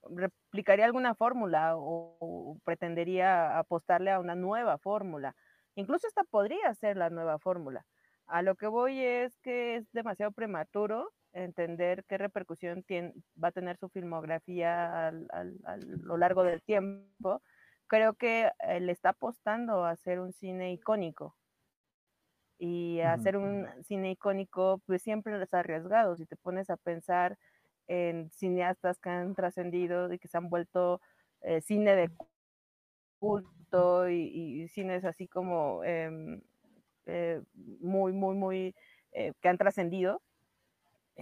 replicaría alguna fórmula o, pretendería apostarle a una nueva fórmula. Incluso esta podría ser la nueva fórmula. A lo que voy es que es demasiado prematuro entender qué repercusión tiene, va a tener su filmografía a lo largo del tiempo, creo que eh, le está apostando a hacer un cine icónico. Y hacer un cine icónico, pues siempre es arriesgado. Si te pones a pensar en cineastas que han trascendido y que se han vuelto eh, cine de culto y, cines así como em, eh, muy, muy, muy, que han trascendido,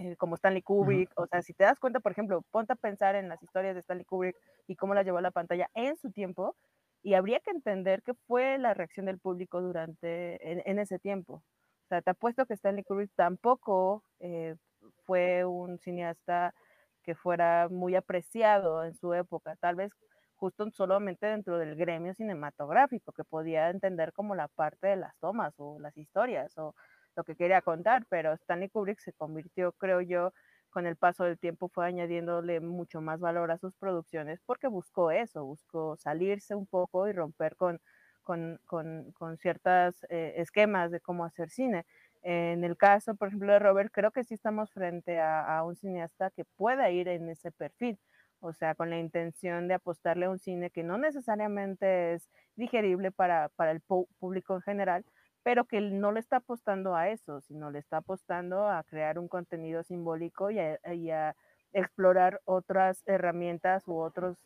eh, como Stanley Kubrick, o sea, si te das cuenta, por ejemplo, ponte a pensar en las historias de Stanley Kubrick y cómo las llevó a la pantalla en su tiempo, y habría que entender qué fue la reacción del público durante, en, ese tiempo. O sea, te apuesto que Stanley Kubrick tampoco eh, fue un cineasta que fuera muy apreciado en su época, tal vez justo solamente dentro del gremio cinematográfico, que podía entender como la parte de las tomas o las historias o lo que quería contar, pero Stanley Kubrick se convirtió, creo yo, con el paso del tiempo fue añadiéndole mucho más valor a sus producciones porque buscó eso, buscó salirse un poco y romper con, con, con, ciertos eh, esquemas de cómo hacer cine. En el caso, por ejemplo, de Robert, creo que sí estamos frente a, un cineasta que pueda ir en ese perfil, o sea, con la intención de apostarle a un cine que no necesariamente es digerible para, para el público en general, pero que no le está apostando a eso, sino le está apostando a crear un contenido simbólico y a, explorar otras herramientas u otras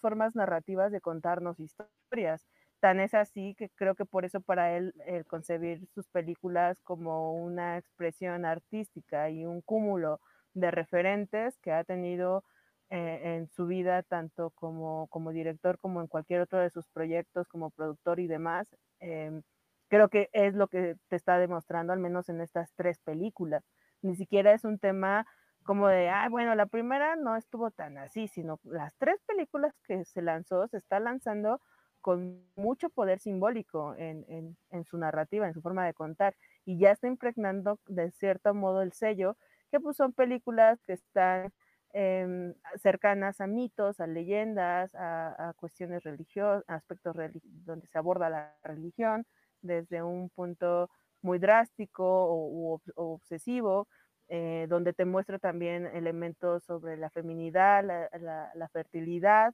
formas narrativas de contarnos historias. Tan es así que creo que por eso para él el concebir sus películas como una expresión artística y un cúmulo de referentes que ha tenido eh, en su vida, tanto como, como director como en cualquier otro de sus proyectos, como productor y demás. Em, creo que es lo que te está demostrando, al menos en estas tres películas. Ni siquiera es un tema como de, ah, bueno, la primera no estuvo tan así, sino las tres películas que se lanzó, se está lanzando con mucho poder simbólico en, en, en, su narrativa, en su forma de contar, y ya está impregnando de cierto modo el sello, que pues son películas que están eh, cercanas a mitos, a leyendas, a, a cuestiones religiosas, aspectos donde se aborda la religión desde un punto muy drástico o, obsesivo, eh, donde te muestra también elementos sobre la feminidad, la, la, la fertilidad,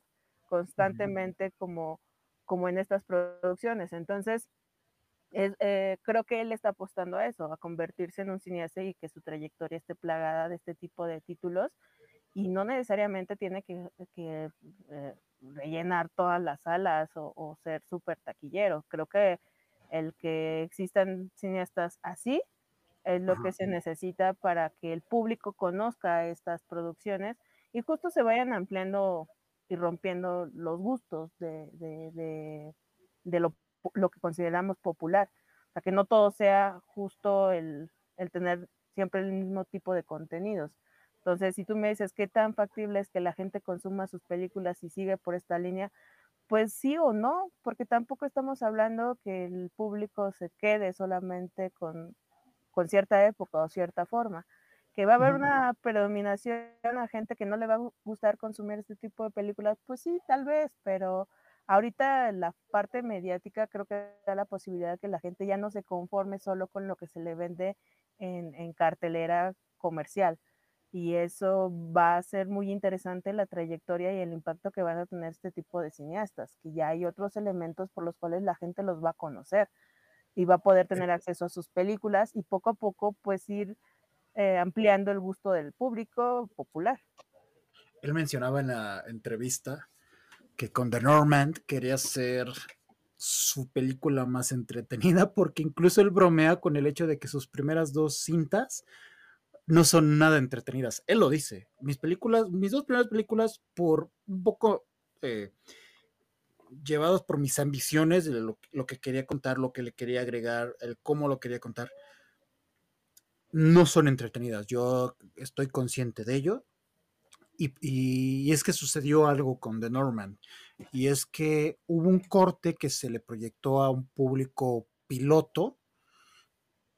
constantemente como, como en estas producciones. Entonces, es, eh, creo que él está apostando a eso, a convertirse en un cineasta y que su trayectoria esté plagada de este tipo de títulos y no necesariamente tiene que, que eh, rellenar todas las salas o, o ser súper taquillero. Creo que el que existan cineastas así es lo que se necesita para que el público conozca estas producciones y justo se vayan ampliando y rompiendo los gustos de, de, de, lo, lo, que consideramos popular. O sea, que no todo sea justo el, el, tener siempre el mismo tipo de contenidos. Entonces, si tú me dices qué tan factible es que la gente consuma sus películas y sigue por esta línea, pues sí o no, porque tampoco estamos hablando que el público se quede solamente con, con cierta época o cierta forma, que va a haber una predominación a gente que no le va a gustar consumir este tipo de películas, pues sí, tal vez, pero ahorita la parte mediática creo que da la posibilidad de que la gente ya no se conforme solo con lo que se le vende en, en cartelera comercial. Y eso va a ser muy interesante la trayectoria y el impacto que van a tener este tipo de cineastas, que ya hay otros elementos por los cuales la gente los va a conocer y va a poder tener acceso a sus películas y poco a poco pues ir eh, ampliando el gusto del público popular. Él mencionaba en la entrevista que con The Norman quería ser su película más entretenida porque incluso él bromea con el hecho de que sus primeras dos cintas no son nada entretenidas. Él lo dice. Mis películas, mis dos primeras películas, por un poco eh, llevados por mis ambiciones, lo, que quería contar, lo que le quería agregar, el cómo lo quería contar, no son entretenidas. Yo estoy consciente de ello. Y, es que sucedió algo con The Norman. Y es que hubo un corte que se le proyectó a un público piloto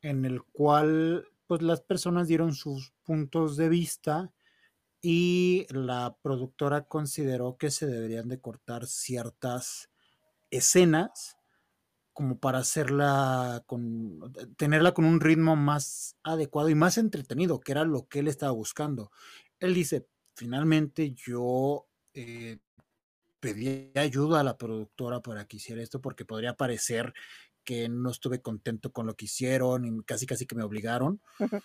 en el cual pues las personas dieron sus puntos de vista y la productora consideró que se deberían de cortar ciertas escenas como para hacerla con tenerla con un ritmo más adecuado y más entretenido, que era lo que él estaba buscando. Él dice, finalmente yo eh, pedí ayuda a la productora para que hiciera esto porque podría parecer que no estuve contento con lo que hicieron y casi casi que me obligaron. Uh -huh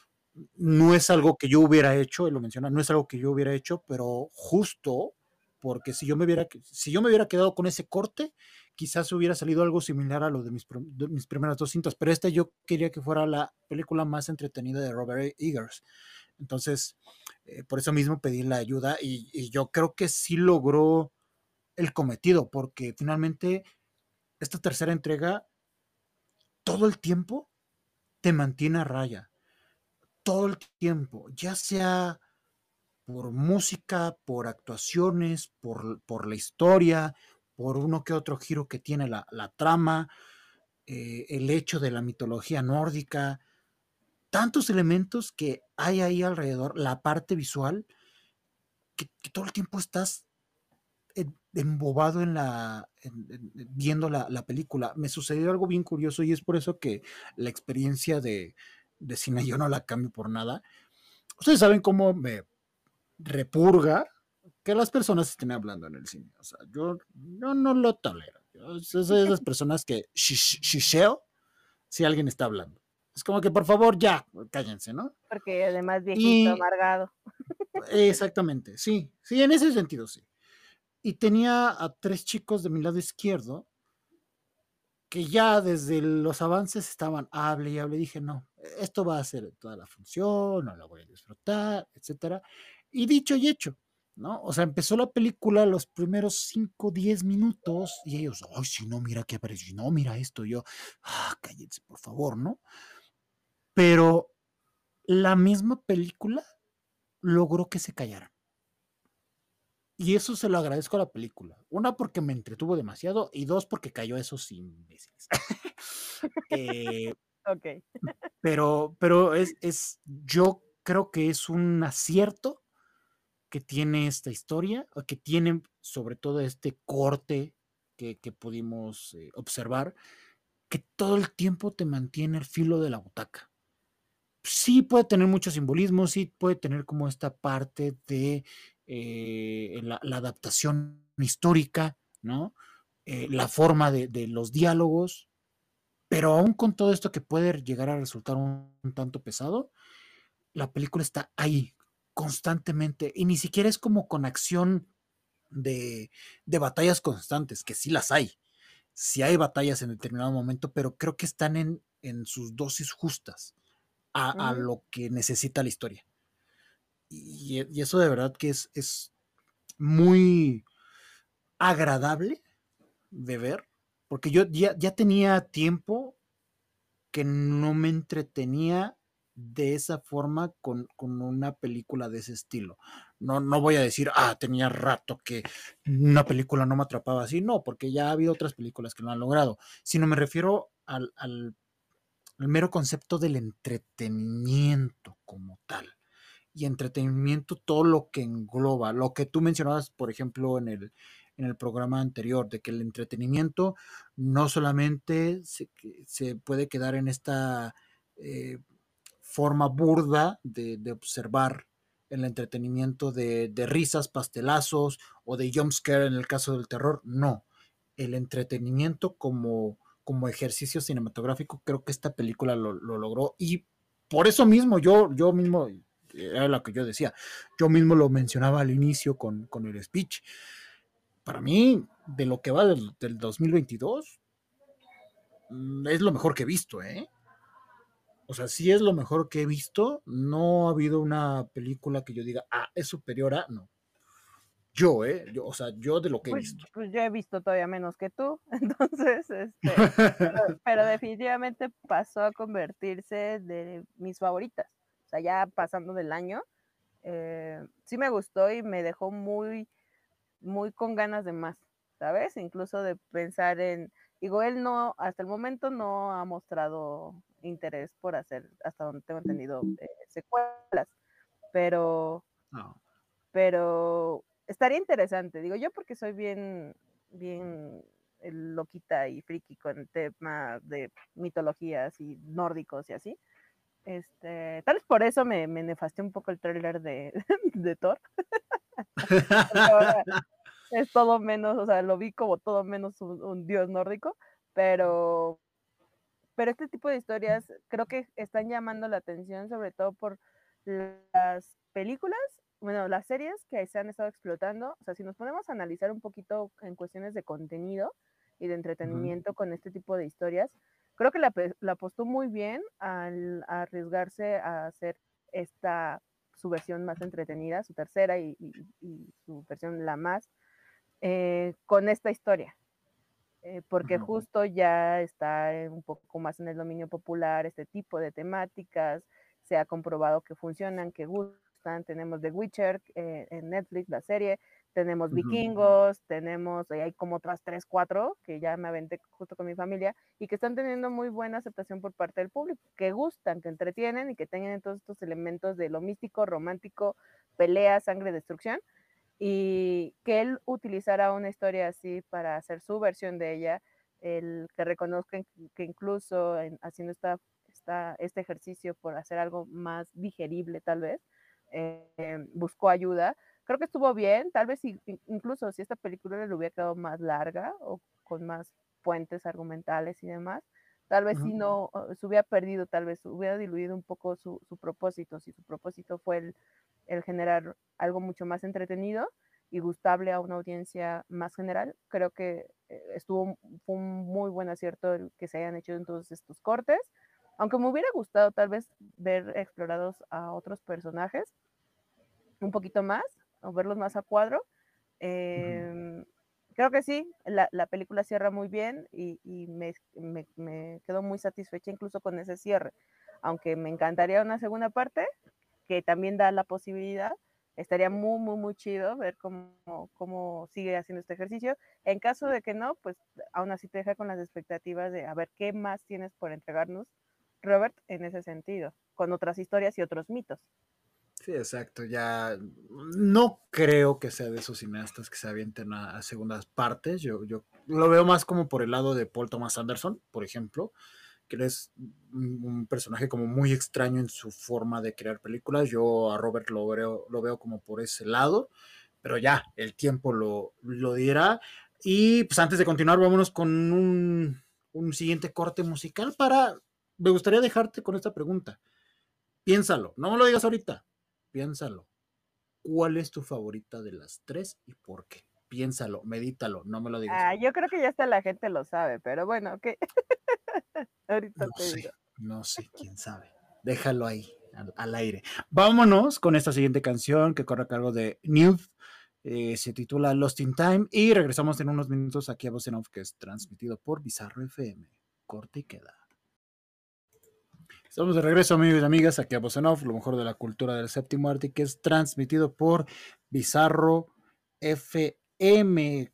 no es algo que yo hubiera hecho, él lo menciona, no es algo que yo hubiera hecho, pero justo porque si yo me hubiera, si yo me hubiera quedado con ese corte, quizás hubiera salido algo similar a lo de mis, mis primeras dos cintas, pero esta yo quería que fuera la película más entretenida de Robert Eggers. Entonces, eh, por eso mismo pedí la ayuda y, y, yo creo que sí logró el cometido, porque finalmente esta tercera entrega todo el tiempo te mantiene a raya todo el tiempo, ya sea por música, por actuaciones, por, por la historia, por uno que otro giro que tiene la, la trama, eh, el hecho de la mitología nórdica, tantos elementos que hay ahí alrededor, la parte visual, que, todo el tiempo estás embobado en la en, en, viendo la, la, película. Me sucedió algo bien curioso y es por eso que la experiencia de, de cine yo no la cambio por nada. Ustedes saben cómo me repurga que las personas estén hablando en el cine. O sea, yo, yo no lo tolero. Yo soy de esas *laughs* personas que shisheo si alguien está hablando. Es como que por favor ya, cállense, ¿no? Porque además viejito, y, amargado. Exactamente, sí, sí, en ese sentido sí. Y tenía a tres chicos de mi lado izquierdo que ya desde los avances estaban hable y hable. Dije, no, esto va a ser toda la función, no la voy a disfrutar, etcétera. Y dicho y hecho, ¿no? O sea, empezó la película los primeros 5, 10 minutos y ellos, ay, si no, mira qué apareció, no, mira esto, yo, ah, cállense, por favor, ¿no? Pero la misma película logró que se callaran. Y eso se lo agradezco a la película. Una, porque me entretuvo demasiado, y dos, porque cayó esos imbéciles. *laughs* eh, Ok. pero, pero es, es, yo creo que es un acierto que tiene esta historia, o que tiene sobre todo este corte que, que pudimos eh, observar, que todo el tiempo te mantiene el filo de la butaca. Sí puede tener mucho simbolismo, sí puede tener como esta parte de eh, la, adaptación histórica, ¿no? Eh, la forma de, los diálogos, pero aún con todo esto que puede llegar a resultar un tanto pesado, la película está ahí, constantemente y ni siquiera es como con acción de, de, batallas constantes, que sí las hay. Sí hay batallas en determinado momento, pero creo que están en, en sus dosis justas a, uh -huh. a, lo que necesita la historia. Y, y eso de verdad que es, es, muy agradable de ver, porque yo ya, ya tenía tiempo que no me entretenía de esa forma con, con, una película de ese estilo. No, no voy a decir, ah, tenía rato que una película no me atrapaba así, no, porque ya ha habido otras películas que lo han logrado, sino me refiero al, al, mero concepto del entretenimiento como tal. Y entretenimiento, todo lo que engloba, lo que tú mencionabas, por ejemplo, en el, en el programa anterior, de que el entretenimiento no solamente se, se puede quedar en esta eh, forma burda de, observar el entretenimiento de, risas, pastelazos o de jumpscare en el caso del terror. No, el entretenimiento como, como ejercicio cinematográfico, creo que esta película lo, lo, logró y por eso mismo yo, yo mismo, era lo que yo decía, yo mismo lo mencionaba al inicio con, con el speech. Para mí, de lo que va del, del 2022, mm, es lo mejor que he visto, ¿eh? O sea, sí es lo mejor que he visto. No ha habido una película que yo diga, ah, es superior a. No. Yo, ¿eh? Yo, o sea, yo de lo que he pues, visto. Pues yo he visto todavía menos que tú. *laughs* Entonces, este. pero, *laughs* pero, definitivamente pasó a convertirse de mis favoritas. O sea, ya pasando del año. Eh, sí me gustó y me dejó muy, muy con ganas de más, ¿sabes? Incluso de pensar en. Digo, él no, hasta el momento no ha mostrado interés por hacer, hasta donde tengo entendido, eh, secuelas. Pero, no. pero estaría interesante, digo yo porque soy bien, bien loquita y friki con el tema de mitologías y nórdicos y así. Este, tal vez por eso me, me nefasté un poco el tráiler de, *laughs* de Thor. *laughs* es todo menos, o sea, lo vi como todo menos un, un dios nórdico, pero pero este tipo de historias creo que están llamando la atención sobre todo por las películas, bueno, las series que se han estado explotando. O sea, si nos ponemos a analizar un poquito en cuestiones de contenido y de entretenimiento uh -huh. con este tipo de historias, creo que la, la apostó muy bien al a arriesgarse a hacer esta su versión más entretenida, su tercera y, y, y su versión la más, eh, con esta historia eh, porque uh -huh. justo ya está un poco más en el dominio popular este tipo de temáticas, se ha comprobado que funcionan, que gustan, tenemos The Witcher eh, en Netflix, la serie, tenemos uh -huh. Vikingos, tenemos, hay como otras tres, cuatro que ya me aventé justo con mi familia y que están teniendo muy buena aceptación por parte del público, que gustan, que entretienen y que tengan todos estos elementos de lo místico, romántico, pelea, sangre, destrucción, y que él utilizara una historia así para hacer su versión de ella, el que reconozcan que incluso en, haciendo esta, esta, este ejercicio por hacer algo más digerible tal vez, eh, buscó ayuda. Creo que estuvo bien, tal vez incluso si esta película le hubiera quedado más larga o con más puentes argumentales y demás, tal vez uh -huh. si no se hubiera perdido, tal vez hubiera diluido un poco su, su propósito, si su propósito fue el el generar algo mucho más entretenido y gustable a una audiencia más general. Creo que eh, estuvo fue un muy buen acierto el que se hayan hecho en todos estos cortes, aunque me hubiera gustado tal vez ver explorados a otros personajes un poquito más, o verlos más a cuadro. Em, creo que sí, la, película cierra muy bien y, me, me, quedo muy satisfecha incluso con ese cierre, aunque me encantaría una segunda parte que también da la posibilidad. Estaría muy, muy, muy chido ver cómo, cómo sigue haciendo este ejercicio. En caso de que no, pues aún así te deja con las expectativas de a ver qué más tienes por entregarnos, Robert, en ese sentido, con otras historias y otros mitos. Sí, exacto. Ya no creo que sea de esos cineastas que se avienten a, segundas partes. Yo, yo lo veo más como por el lado de Paul Thomas Anderson, por ejemplo, que es un personaje como muy extraño en su forma de crear películas. Yo a Robert lo veo, lo veo como por ese lado, pero ya, el tiempo lo, lo dirá. Y pues antes de continuar, vámonos con un, un siguiente corte musical para... Me gustaría dejarte con esta pregunta. Piénsalo, no me lo digas ahorita, piénsalo. ¿Cuál es tu favorita de las tres y por qué? Piénsalo, medítalo, no me lo digas. Ah, yo creo que ya hasta la gente lo sabe, pero bueno, ok. *laughs* Ahorita no sé, No sé, quién sabe. Déjalo ahí, al, aire. Vámonos con esta siguiente canción que corre a cargo de Newt. Eh, se titula Lost in Time y regresamos en unos minutos aquí a Voz que es transmitido por Bizarro FM. Corte y queda. Estamos de regreso, amigos y amigas, aquí a Off, lo mejor de la cultura del séptimo arte, que es transmitido por Bizarro FM,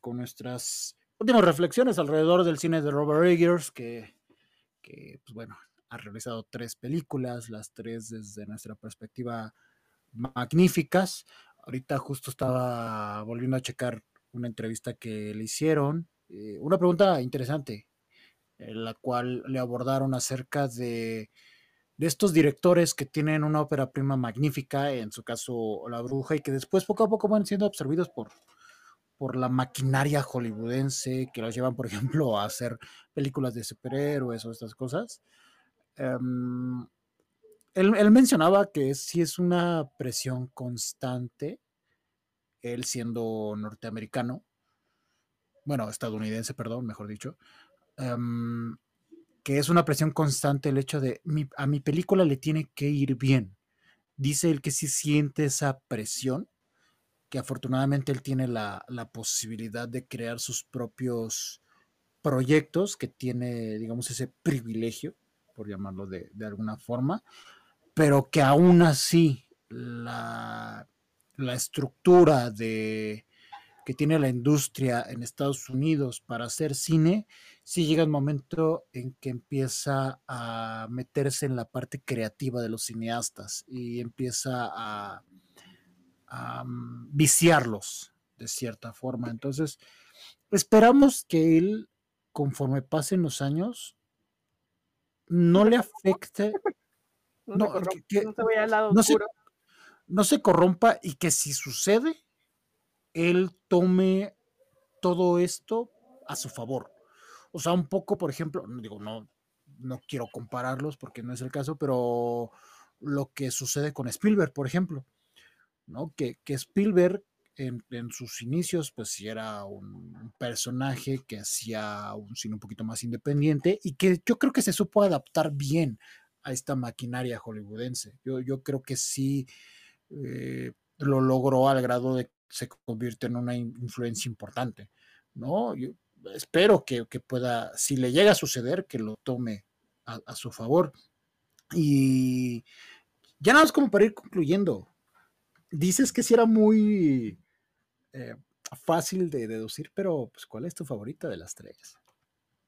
con nuestras últimas reflexiones alrededor del cine de Robert Eggers, que, que pues bueno, ha realizado tres películas, las tres desde nuestra perspectiva magníficas. Ahorita justo estaba volviendo a checar una entrevista que le hicieron, eh, una pregunta interesante, en la cual le abordaron acerca de de estos directores que tienen una ópera prima magnífica, en su caso La Bruja, y que después poco a poco van siendo absorbidos por, por la maquinaria hollywoodense, que los llevan, por *laughs* ejemplo, a hacer películas de superhéroes o estas cosas. Em, él, mencionaba que sí es una presión constante, él siendo norteamericano, bueno, estadounidense, perdón, mejor dicho, em, que es una presión constante el hecho de a mi película le tiene que ir bien. Dice él que sí siente esa presión, que afortunadamente él tiene la, posibilidad de crear sus propios proyectos, que tiene, digamos, ese privilegio, por llamarlo de, de alguna forma, pero que aún así la, la estructura de, que tiene la industria en Estados Unidos para hacer cine, sí llega el momento en que empieza a meterse en la parte creativa de los cineastas y empieza a, viciarlos de cierta forma. Entonces, esperamos que él, conforme pasen los años, no le afecte. No, se, no se corrompa y que si sucede, él tome todo esto a su favor. O sea, un poco, por ejemplo, digo, no, no quiero compararlos porque no es el caso, pero lo que sucede con Spielberg, por ejemplo, ¿no? Que, que Spielberg en, sus inicios, pues sí era un personaje que hacía un cine un poquito más independiente y que yo creo que se supo adaptar bien a esta maquinaria hollywoodense. Yo, yo creo que sí eh, lo logró al grado de se convierte en una influencia importante, ¿no? Yo espero que, pueda, si le llega a suceder, que lo tome a, su favor. Y ya nada más como para ir concluyendo, dices que si era muy eh, fácil de deducir, pero pues, ¿cuál es tu favorita de las tres?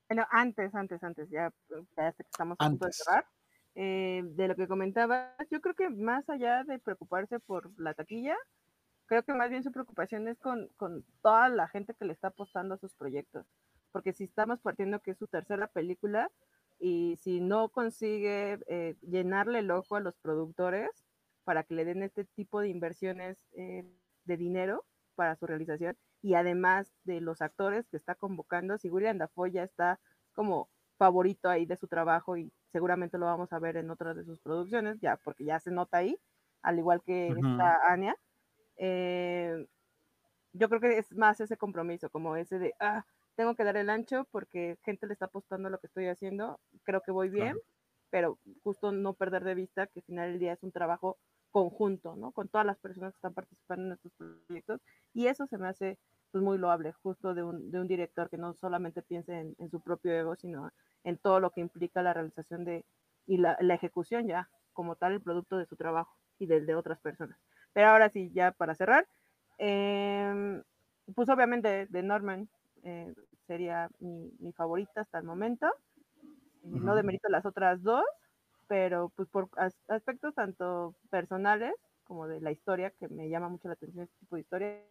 Bueno, antes, antes, antes, ya, ya que estamos a punto de cerrar, eh, de lo que comentabas, yo creo que más allá de preocuparse por la taquilla, creo que más bien su preocupación es con, toda la gente que le está apostando a sus proyectos. Porque si estamos partiendo que es su tercera película y si no consigue eh, llenarle el ojo a los productores para que le den este tipo de inversiones eh, de dinero para su realización y además de los actores que está convocando, si William Dafoe ya está como favorito ahí de su trabajo y seguramente lo vamos a ver en otras de sus producciones, ya porque ya se nota ahí, al igual que esta Anya eh, yo creo que es más ese compromiso, como ese de, ah, tengo que dar el ancho porque gente le está apostando a lo que estoy haciendo, creo que voy bien, pero justo no perder de vista que al final del día es un trabajo conjunto, ¿no? Con todas las personas que están participando en estos proyectos. Y eso se me hace pues, muy loable, justo de un, de un director que no solamente piense en, su propio ego, sino en todo lo que implica la realización de y la, la ejecución ya, como tal, el producto de su trabajo y del de otras personas. Pero ahora sí, ya para cerrar, eh, pues obviamente de Norman eh, sería mi, mi, favorita hasta el momento. Eh, no demerito las otras dos, pero pues por aspectos tanto personales como de la historia, que me llama mucho la atención este tipo de historia,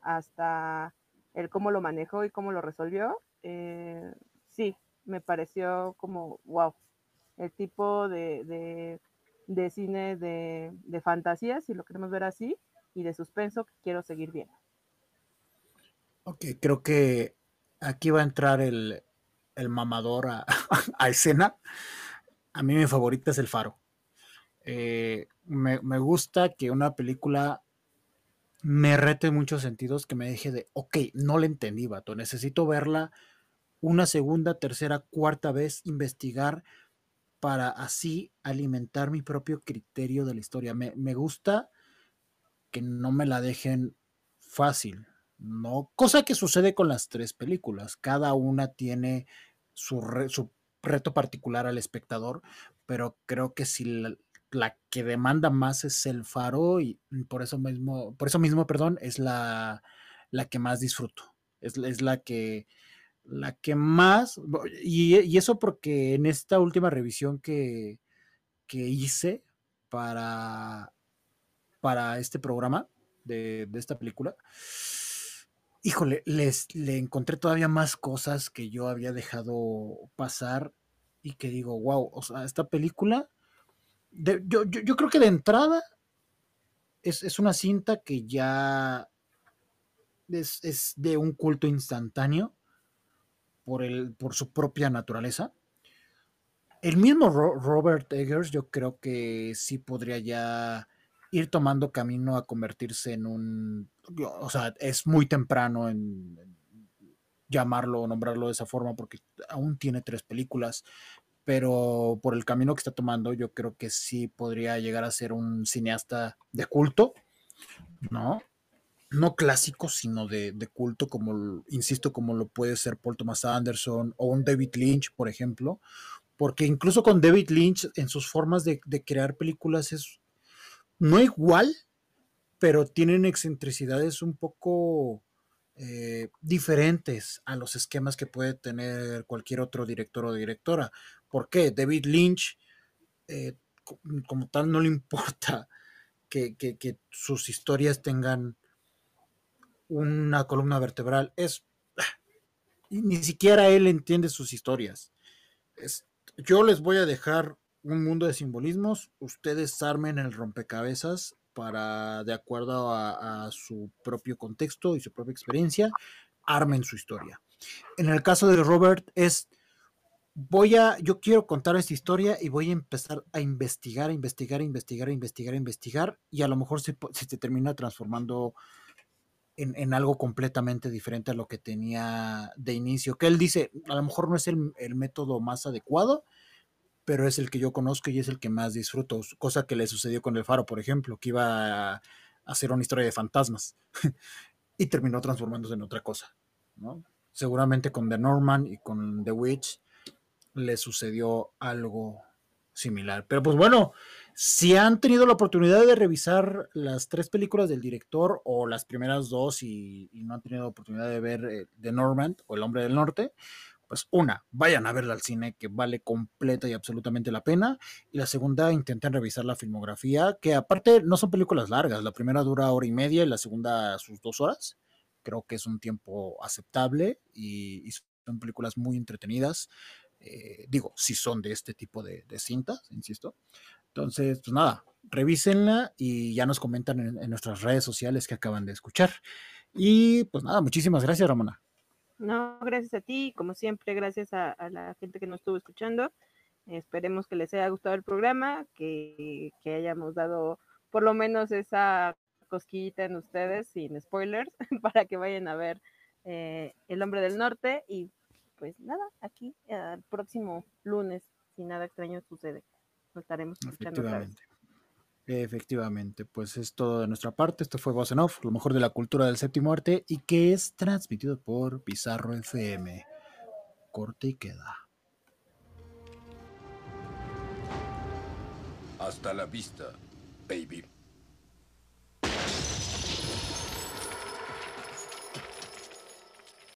hasta el cómo lo manejó y cómo lo resolvió, eh, sí, me pareció como, wow, el tipo de, de, de cine de, de, fantasía, si lo queremos ver así, y de suspenso que quiero seguir viendo. Ok, creo que aquí va a entrar el, el mamador a, *laughs* a, escena. A mí mi favorita es El Faro. Eh, me, me, gusta que una película me rete en muchos sentidos, que me deje de, ok, no la entendí, vato, necesito verla una segunda, tercera, cuarta vez, investigar para así alimentar mi propio criterio de la historia. Me, me gusta que no me la dejen fácil, ¿no? Cosa que sucede con las tres películas. Cada una tiene su, re, su reto particular al espectador, pero creo que si la, que demanda más es el faro y por eso mismo, por eso mismo, perdón, es la, la que más disfruto. Es, es la que la que más, y, y, eso porque en esta última revisión que, que hice para, para este programa de, de esta película, híjole, les, le encontré todavía más cosas que yo había dejado pasar y que digo, wow, o sea, esta película, yo, yo, yo, creo que de entrada es, es una cinta que ya es, es, de un culto instantáneo por, el, por su propia naturaleza. El mismo Ro Robert Eggers yo creo que sí podría ya ir tomando camino a convertirse en un, o sea, es muy temprano en, llamarlo o nombrarlo de esa forma porque aún tiene tres películas, pero por el camino que está tomando yo creo que sí podría llegar a ser un cineasta de culto, ¿no? No clásico, sino de, de culto, como, insisto, como lo puede ser Paul Thomas Anderson o un David Lynch, por ejemplo, porque incluso con David Lynch en sus formas de, de crear películas es no igual, pero tienen excentricidades un poco eh, diferentes a los esquemas que puede tener cualquier otro director o directora. ¿Por qué? David Lynch, eh, como tal, no le *laughs* importa que, que, sus historias tengan una columna vertebral. Es ni siquiera él entiende sus historias. Es, yo les voy a dejar un mundo de simbolismos. Ustedes armen el rompecabezas para, de acuerdo a, su propio contexto y su propia experiencia, armen su historia. En el caso de Robert es, voy a, yo quiero contar esta historia y voy a empezar a investigar, a investigar, a investigar, a investigar, a investigar, y a lo mejor se, se te termina transformando en, en, algo completamente diferente a lo que tenía de inicio. Que él dice, a lo mejor no es el, el método más adecuado, pero es el que yo conozco y es el que más disfruto, cosa que le sucedió con el Faro, por ejemplo, que iba a hacer una historia de fantasmas *laughs* y terminó transformándose en otra cosa, ¿no? Seguramente con The Norman y con The Witch le sucedió algo similar. Pero pues bueno, si han tenido la oportunidad de revisar las tres películas del director o las primeras dos y, no han tenido la oportunidad de ver eh, The Norman o El Hombre del Norte, pues una, vayan a verla al cine, que vale completa y absolutamente la pena. Y la segunda, intenten revisar la filmografía, que aparte no son películas largas. La primera dura hora y media y la segunda sus dos horas. Creo que es un tiempo aceptable y, son películas muy entretenidas. Eh, digo, si son de este tipo de, de, cintas, insisto. Entonces, pues nada, revísenla y ya nos comentan en, en nuestras redes sociales que acaban de escuchar. Y pues nada, muchísimas gracias, Ramona. No, gracias a ti, como siempre, gracias a, la gente que nos estuvo escuchando. Esperemos que les haya gustado el programa, que, que, hayamos dado por lo menos esa cosquillita en ustedes, sin spoilers, *laughs* para que vayan a ver eh, El Hombre del Norte. Y pues nada, aquí el próximo lunes, si nada extraño sucede, nos estaremos escuchando. Efectivamente, pues es todo de nuestra parte. Esto fue Voz en Off, lo mejor de la cultura del séptimo arte y que es transmitido por Pizarro FM. Corte y queda. Hasta la vista, baby.